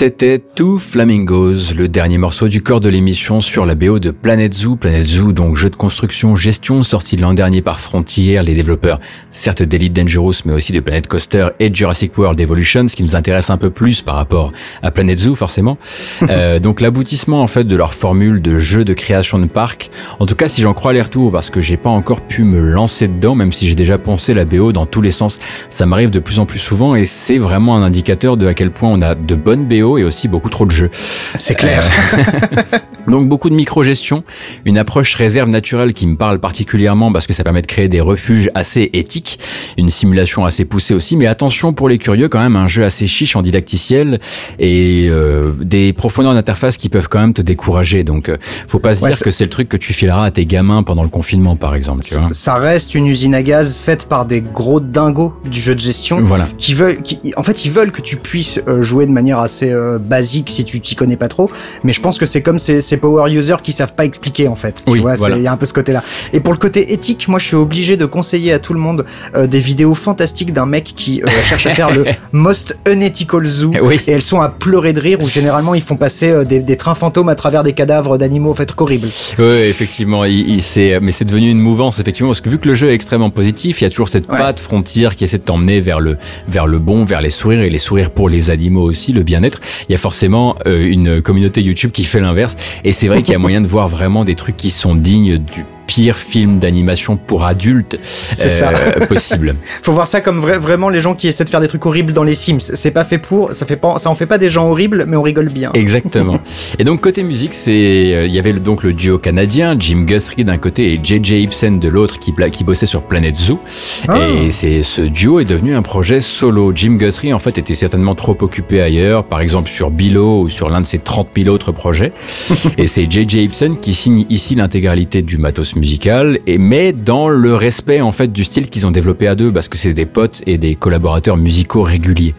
C'était Two Flamingos, le dernier morceau du corps de l'émission sur la BO de Planet Zoo. Planet Zoo, donc jeu de construction, gestion, sorti l'an dernier par Frontier, les développeurs certes d'Elite Dangerous, mais aussi de Planet Coaster et Jurassic World Evolution, ce qui nous intéresse un peu plus par rapport à Planet Zoo, forcément. euh, donc l'aboutissement en fait de leur formule de jeu de création de parc. En tout cas, si j'en crois les retours, parce que j'ai pas encore pu me lancer dedans, même si j'ai déjà pensé la BO dans tous les sens, ça m'arrive de plus en plus souvent et c'est vraiment un indicateur de à quel point on a de bonnes BO et aussi beaucoup trop de jeux. C'est clair. Donc beaucoup de micro-gestion, une approche réserve naturelle qui me parle particulièrement parce que ça permet de créer des refuges assez éthiques, une simulation assez poussée aussi, mais attention pour les curieux quand même, un jeu assez chiche en didacticiel et euh, des profondeurs d'interface qui peuvent quand même te décourager. Donc euh, faut pas se dire que c'est le truc que tu fileras à tes gamins pendant le confinement par exemple. Tu vois. Ça reste une usine à gaz faite par des gros dingos du jeu de gestion voilà. qui veulent, qui, en fait ils veulent que tu puisses euh, jouer de manière assez basique si tu t'y connais pas trop, mais je pense que c'est comme ces, ces power users qui savent pas expliquer en fait. Tu oui, vois, voilà. il y a un peu ce côté-là. Et pour le côté éthique, moi je suis obligé de conseiller à tout le monde euh, des vidéos fantastiques d'un mec qui euh, cherche à faire le most unethical zoo. Oui. Et elles sont à pleurer de rire où généralement ils font passer euh, des, des, trains fantômes à travers des cadavres d'animaux en fait horribles. Oui, effectivement, il, il mais c'est devenu une mouvance effectivement parce que vu que le jeu est extrêmement positif, il y a toujours cette ouais. patte frontière qui essaie de t'emmener vers le vers le bon, vers les sourires et les sourires pour les animaux aussi, le bien-être. Il y a forcément une communauté YouTube qui fait l'inverse et c'est vrai qu'il y a moyen de voir vraiment des trucs qui sont dignes du pire film d'animation pour adultes euh, possible. Faut voir ça comme vrai, vraiment les gens qui essaient de faire des trucs horribles dans les Sims. C'est pas fait pour, ça fait pas, ça en fait pas des gens horribles, mais on rigole bien. Exactement. et donc côté musique, c'est, euh, il y avait donc le duo canadien Jim Guthrie d'un côté et JJ Ibsen de l'autre qui, qui bossait sur Planet Zoo. Ah. Et c'est ce duo est devenu un projet solo. Jim Guthrie en fait était certainement trop occupé ailleurs, par exemple sur Below ou sur l'un de ses 30 000 autres projets. et c'est JJ Ibsen qui signe ici l'intégralité du matos musical et mais dans le respect en fait du style qu'ils ont développé à deux parce que c'est des potes et des collaborateurs musicaux réguliers.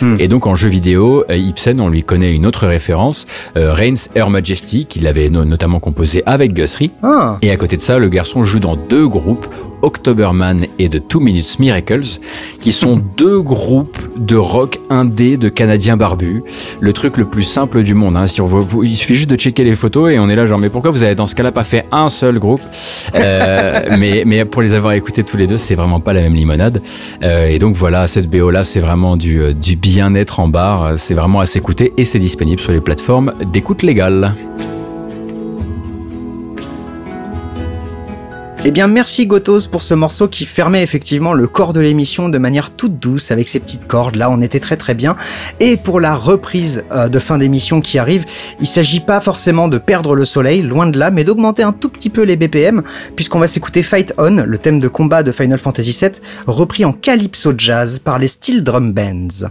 Hmm. Et donc en jeu vidéo, Ibsen on lui connaît une autre référence, euh, Reigns Her Majesty qu'il avait no notamment composé avec Guthrie. Ah. Et à côté de ça, le garçon joue dans deux groupes Octoberman et The Two Minutes Miracles, qui sont deux groupes de rock indé de Canadiens barbus. Le truc le plus simple du monde. Hein. Si on veut, vous, il suffit juste de checker les photos et on est là genre mais pourquoi vous avez dans ce cas-là pas fait un seul groupe? Euh, mais, mais pour les avoir écoutés tous les deux, c'est vraiment pas la même limonade. Euh, et donc voilà, cette BO là, c'est vraiment du, du bien-être en bar. C'est vraiment à s'écouter et c'est disponible sur les plateformes d'écoute légale. Eh bien, merci Gotos pour ce morceau qui fermait effectivement le corps de l'émission de manière toute douce avec ces petites cordes. Là, on était très très bien. Et pour la reprise euh, de fin d'émission qui arrive, il s'agit pas forcément de perdre le soleil, loin de là, mais d'augmenter un tout petit peu les BPM, puisqu'on va s'écouter Fight On, le thème de combat de Final Fantasy VII, repris en calypso jazz par les Steel Drum Bands.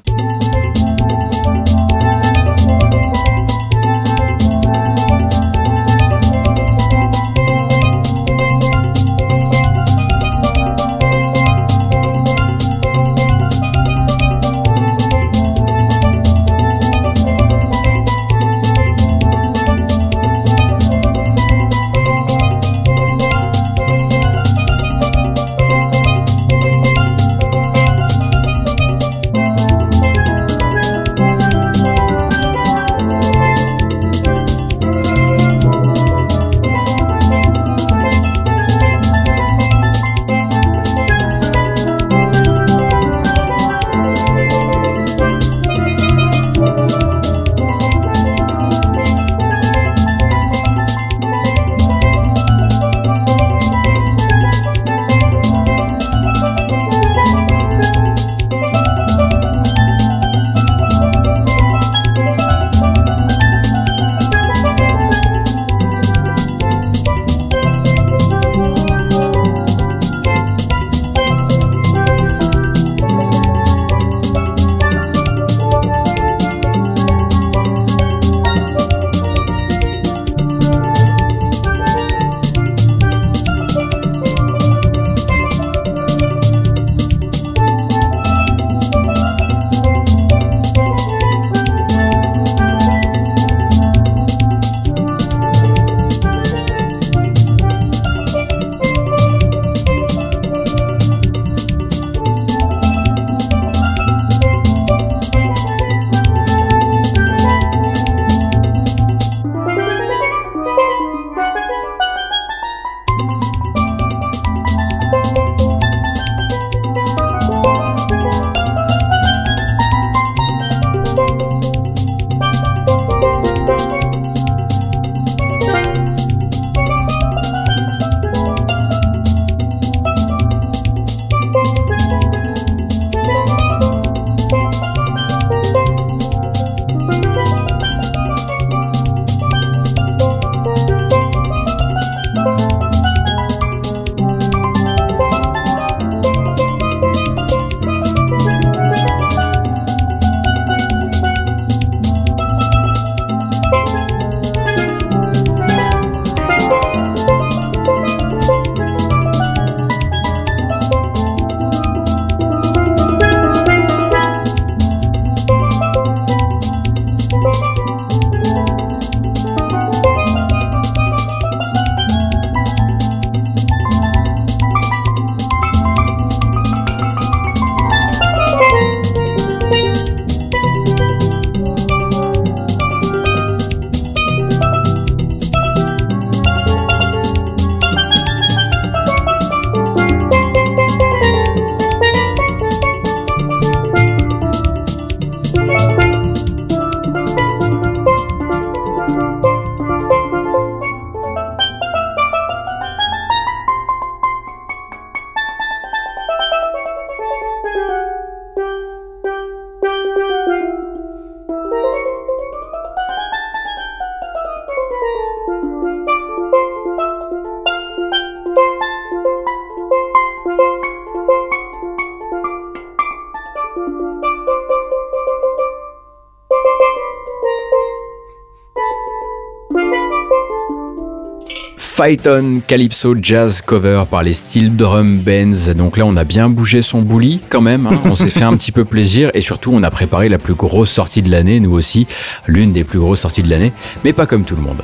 Fight On Calypso Jazz cover par les Steel Drum Bands. Donc là, on a bien bougé son bouli quand même. Hein. On s'est fait un petit peu plaisir et surtout, on a préparé la plus grosse sortie de l'année, nous aussi, l'une des plus grosses sorties de l'année, mais pas comme tout le monde.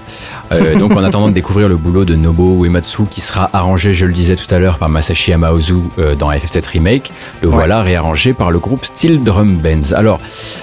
Euh, donc en attendant de découvrir le boulot de Nobo Uematsu qui sera arrangé, je le disais tout à l'heure, par Masashi Yamaozu euh, dans FF7 Remake, le voilà réarrangé par le groupe Steel Drum Bands. Alors,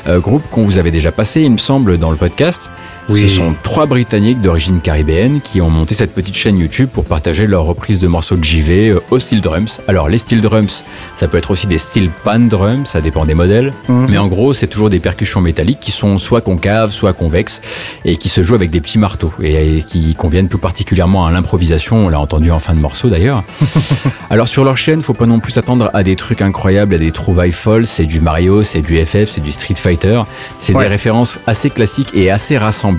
euh, groupe qu'on vous avait déjà passé, il me semble, dans le podcast. Ce sont trois Britanniques d'origine caribéenne qui ont monté cette petite chaîne YouTube pour partager leur reprise de morceaux de JV euh, aux steel drums. Alors les steel drums, ça peut être aussi des steel pan drums, ça dépend des modèles, mhm. mais en gros c'est toujours des percussions métalliques qui sont soit concaves, soit convexes et qui se jouent avec des petits marteaux et, qui conviennent plus particulièrement à l'improvisation. On l'a entendu en fin de morceau d'ailleurs. Alors sur leur chaîne, faut pas non plus s'attendre à des trucs incroyables, à des trouvailles folles. C'est du Mario, c'est du FF, c'est du Street Fighter. C'est des références assez classiques et assez rassemblantes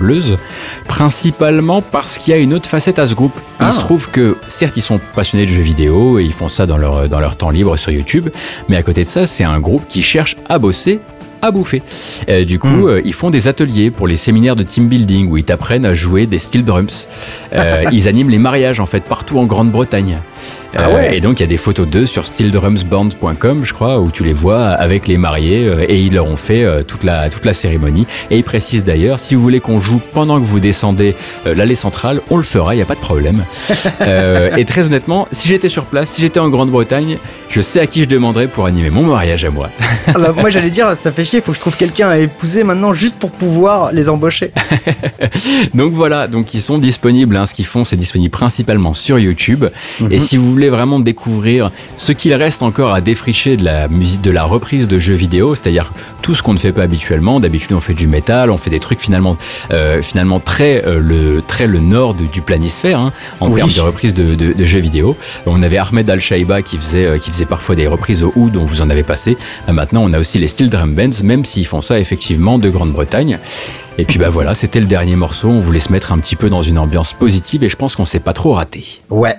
principalement parce qu'il y a une autre facette à ce groupe. Il ah. se trouve que, certes, ils sont passionnés de jeux vidéo et ils font ça dans leur, dans leur temps libre sur YouTube, mais à côté de ça, c'est un groupe qui cherche à bosser à bouffer. Euh, du coup, hmm. euh, ils font des ateliers pour les séminaires de team building où ils t'apprennent à jouer des steel drums. Euh, ils animent les mariages en fait partout en Grande-Bretagne. Ah euh, et donc il y a des photos d'eux sur steeldrumsband.com, je crois, où tu les vois avec les mariés euh, et ils leur ont fait euh, toute la toute la cérémonie. Et ils précisent d'ailleurs, si vous voulez qu'on joue pendant que vous descendez l'allée centrale, on le fera, il y a pas de problème. et très honnêtement, si j'étais sur place, si j'étais en Grande-Bretagne, je sais à qui je demanderais pour animer mon mariage à moi. Ah bah, moi j'allais dire, ça fait chier, il faut que je trouve quelqu'un à épouser maintenant juste pour pouvoir les embaucher. donc voilà, donc ils sont disponibles. Hein, ce qu'ils font, c'est disponible principalement sur YouTube. Et mhm. si vous voulez vraiment découvrir ce qu'il reste encore à défricher de la musique, de la reprise de jeux vidéo, c'est-à-dire tout ce qu'on ne fait pas habituellement. D'habitude, on fait du métal, on fait des trucs finalement, euh, finalement très euh, le très le nord du planisphère hein, en termes de reprise de, jeux vidéo. On avait Ahmed Al Shaiba qui faisait euh, qui faisait parfois des reprises au oud, dont vous en avez passé. maintenant, on a aussi les Steel Drum Bands, même s'ils font ça effectivement de Grande-Bretagne. Et puis bah voilà, c'était le dernier morceau. On voulait se mettre un petit peu dans une ambiance positive et je pense qu'on s'est pas trop raté. Ouais.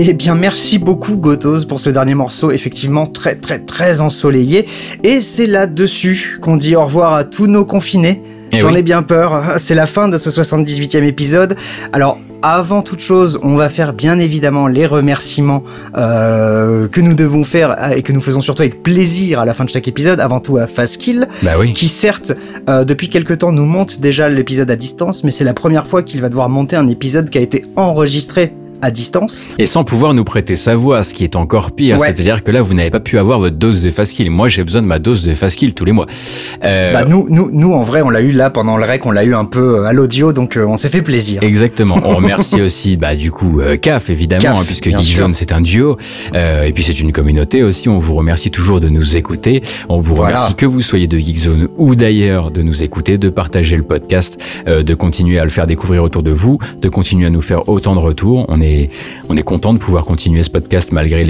Eh bien, merci beaucoup Gotos pour ce dernier morceau, effectivement très très très ensoleillé. Et c'est là-dessus qu'on dit au revoir à tous nos confinés. Eh J'en ai bien peur, c'est la fin de ce 78e épisode. Alors, avant toute chose, on va faire bien évidemment les remerciements euh, que nous devons faire et que nous faisons surtout avec plaisir à la fin de chaque épisode. Avant tout à Fastkill, bah qui certes euh, depuis quelque temps nous monte déjà l'épisode à distance, mais c'est la première fois qu'il va devoir monter un épisode qui a été enregistré à distance. Et sans pouvoir nous prêter sa voix, ce qui est encore pire. C'est-à-dire que là, vous n'avez pas pu avoir votre dose de fast kill. Moi, j'ai besoin de ma dose de fast kill tous les mois. Euh... Bah, nous, nous, nous, en vrai, on l'a eu là pendant le rec, on l'a eu un peu euh, à l'audio, donc euh, on s'est fait plaisir. Exactement. On remercie aussi, bah, du coup, euh, CAF, évidemment, hein, puisque Geekzone, c'est un duo. et puis, c'est une communauté aussi. On vous remercie toujours de nous écouter. On vous remercie que vous soyez de Geekzone ou d'ailleurs de nous écouter, de partager le podcast, de continuer à le faire découvrir autour de vous, de continuer à nous faire autant de retours. On est on est content de pouvoir continuer ce podcast malgré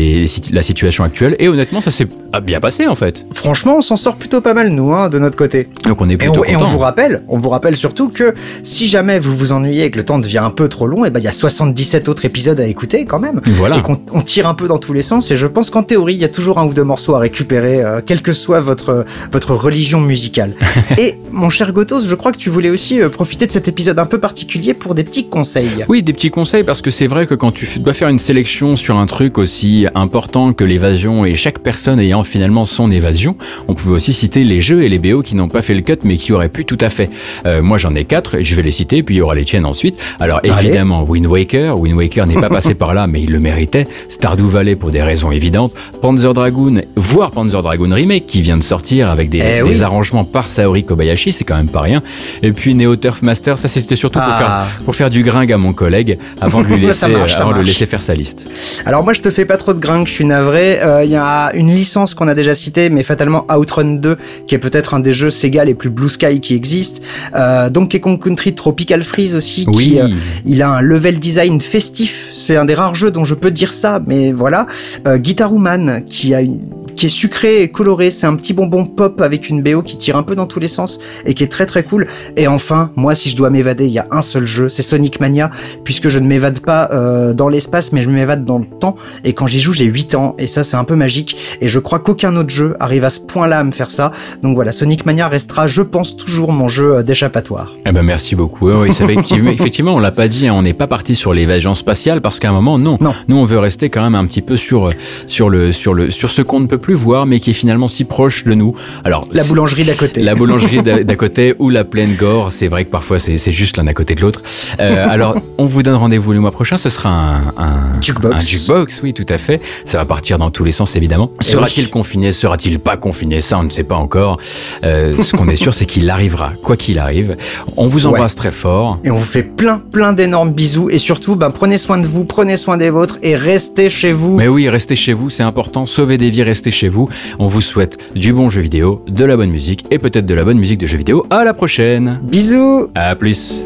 la situation actuelle. Et honnêtement, ça s'est bien passé en fait. Franchement, on s'en sort plutôt pas mal nous, hein, de notre côté. Donc on est plutôt et on, et on vous rappelle, on vous rappelle surtout que si jamais vous vous ennuyez et que le temps devient un peu trop long, et eh ben il y a 77 autres épisodes à écouter quand même. Voilà. Et qu'on on tire un peu dans tous les sens. Et je pense qu'en théorie, il y a toujours un ou deux morceaux à récupérer, euh, quelle que soit votre votre religion musicale. et mon cher Gotos, je crois que tu voulais aussi euh, profiter de cet épisode un peu particulier pour des petits conseils. Oui, des petits conseils parce que c'est vrai que quand tu dois faire une sélection sur un truc aussi important que l'évasion et chaque personne ayant finalement son évasion, on pouvait aussi citer les jeux et les BO qui n'ont pas fait le cut mais qui auraient pu tout à fait. Euh, moi j'en ai quatre, je vais les citer puis il y aura les tiennes ensuite. Alors évidemment Wind Waker, Wind Waker n'est pas passé par là mais il le méritait. Stardew Valley pour des raisons évidentes. Panzer Dragoon, voire Panzer Dragoon Remake qui vient de sortir avec des, eh des arrangements par Saori Kobayashi, c'est quand même pas rien. Et puis Neo Turf Master, ça c'était surtout pour, faire, ah. pour faire du gringue à mon collègue avant de lui laisser, avant de le laisser faire sa liste. Alors moi je te fais pas trop de gringue, je suis navré. Euh, il y a une licence qu'on a déjà citée, mais fatalement Outrun 2, qui est peut-être un des jeux Sega les plus blue sky qui existent. Euh, Donkey Kong Country Tropical Freeze aussi, qui euh, il a un level design festif. C'est un des rares jeux dont je peux dire ça, mais voilà. Euh, Guitar Woman, qui a une qui est sucré et coloré. C'est un petit bonbon pop avec une BO qui tire un peu dans tous les sens et qui est très très cool. Et enfin, moi, si je dois m'évader, il y a un seul jeu, c'est Sonic Mania, puisque je ne m'évade pas euh, dans l'espace, mais je m'évade dans le temps. Et quand j'y joue, j'ai 8 ans, et ça, c'est un peu magique. Et je crois qu'aucun autre jeu arrive à ce point-là à me faire ça. Donc voilà, Sonic Mania restera, je pense, toujours mon jeu euh, d'échappatoire. Eh ben merci beaucoup. Oui, effectivement, effectivement, on l'a pas dit, hein, on n'est pas parti sur l'évasion spatiale parce qu'à un moment, non. Non. Nous, on veut rester quand même un petit peu sur sur le sur le sur ce qu'on ne peut plus voir, mais qui est finalement si proche de nous. Alors La boulangerie d'à côté. La boulangerie d'à côté ou la plaine gore, c'est vrai que parfois c'est juste l'un à côté de l'autre. Euh, alors, on vous donne rendez-vous le mois prochain. Ce sera un, un Jukebox. un jukebox, oui, tout à fait. Ça va partir dans tous les sens, évidemment. Sera-t-il oui. confiné? Sera-t-il pas confiné? Ça, on ne sait pas encore. Euh, ce qu'on est sûr, c'est qu'il arrivera, quoi qu'il arrive. On vous embrasse très fort. Et on vous fait plein, plein d'énormes bisous. Et surtout, ben, prenez soin de vous, prenez soin des vôtres et restez chez vous. Mais oui, restez chez vous, c'est important. Sauvez des vies, restez chez vous. On vous souhaite du bon jeu vidéo, de la bonne musique et peut-être de la bonne musique de jeux vidéo. À la prochaine. Bisous À plus.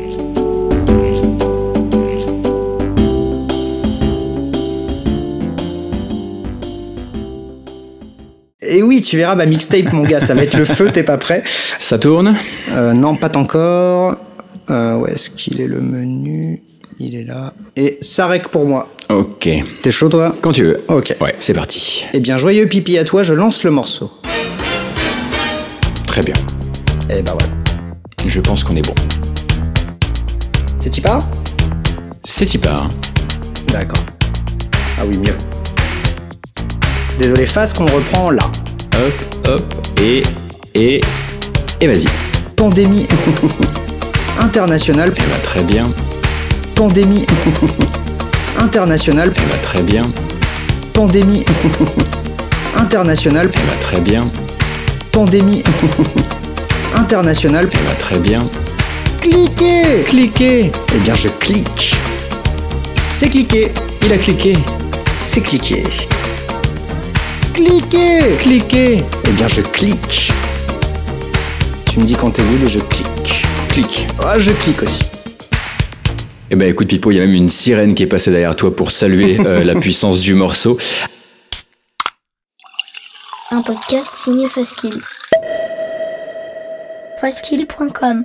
Et oui, tu verras ma mixtape, mon gars, ça va être le feu, t'es pas prêt Ça tourne? Euh, Non, pas encore. Euh, où est-ce qu'il est le menu? Il est là. Et ça rec pour moi. Ok. T'es chaud, toi? Quand tu veux. Ok. Ouais, c'est parti. Eh bien, joyeux pipi à toi, je lance le morceau. Très bien. Et bah voilà. Je pense qu'on est bon. C'est part C'est part. D'accord. Ah oui, mieux. Désolé, face qu'on reprend là. Hop, hop, et, et, et vas-y. Pandémie internationale. Elle va très bien, Pandémie internationale. elle va très bien, Pandémie internationale. elle va très bien, Pandémie internationale. elle va très bien. Cliquez Cliquez Eh bien, je clique. C'est cliqué. Il a cliqué C'est cliqué. Cliquez Cliquez Eh bien, je clique. Tu me dis quand t'es good et je clique. Clique Ah, je clique aussi. Eh ben écoute Pipo, il y a même une sirène qui est passée derrière toi pour saluer euh, la puissance du morceau. Un podcast signé Faskill. Faskill.com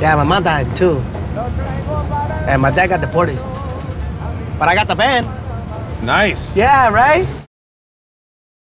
Yeah, my mom died too. And my dad got deported. But I got the van. It's nice. Yeah, right?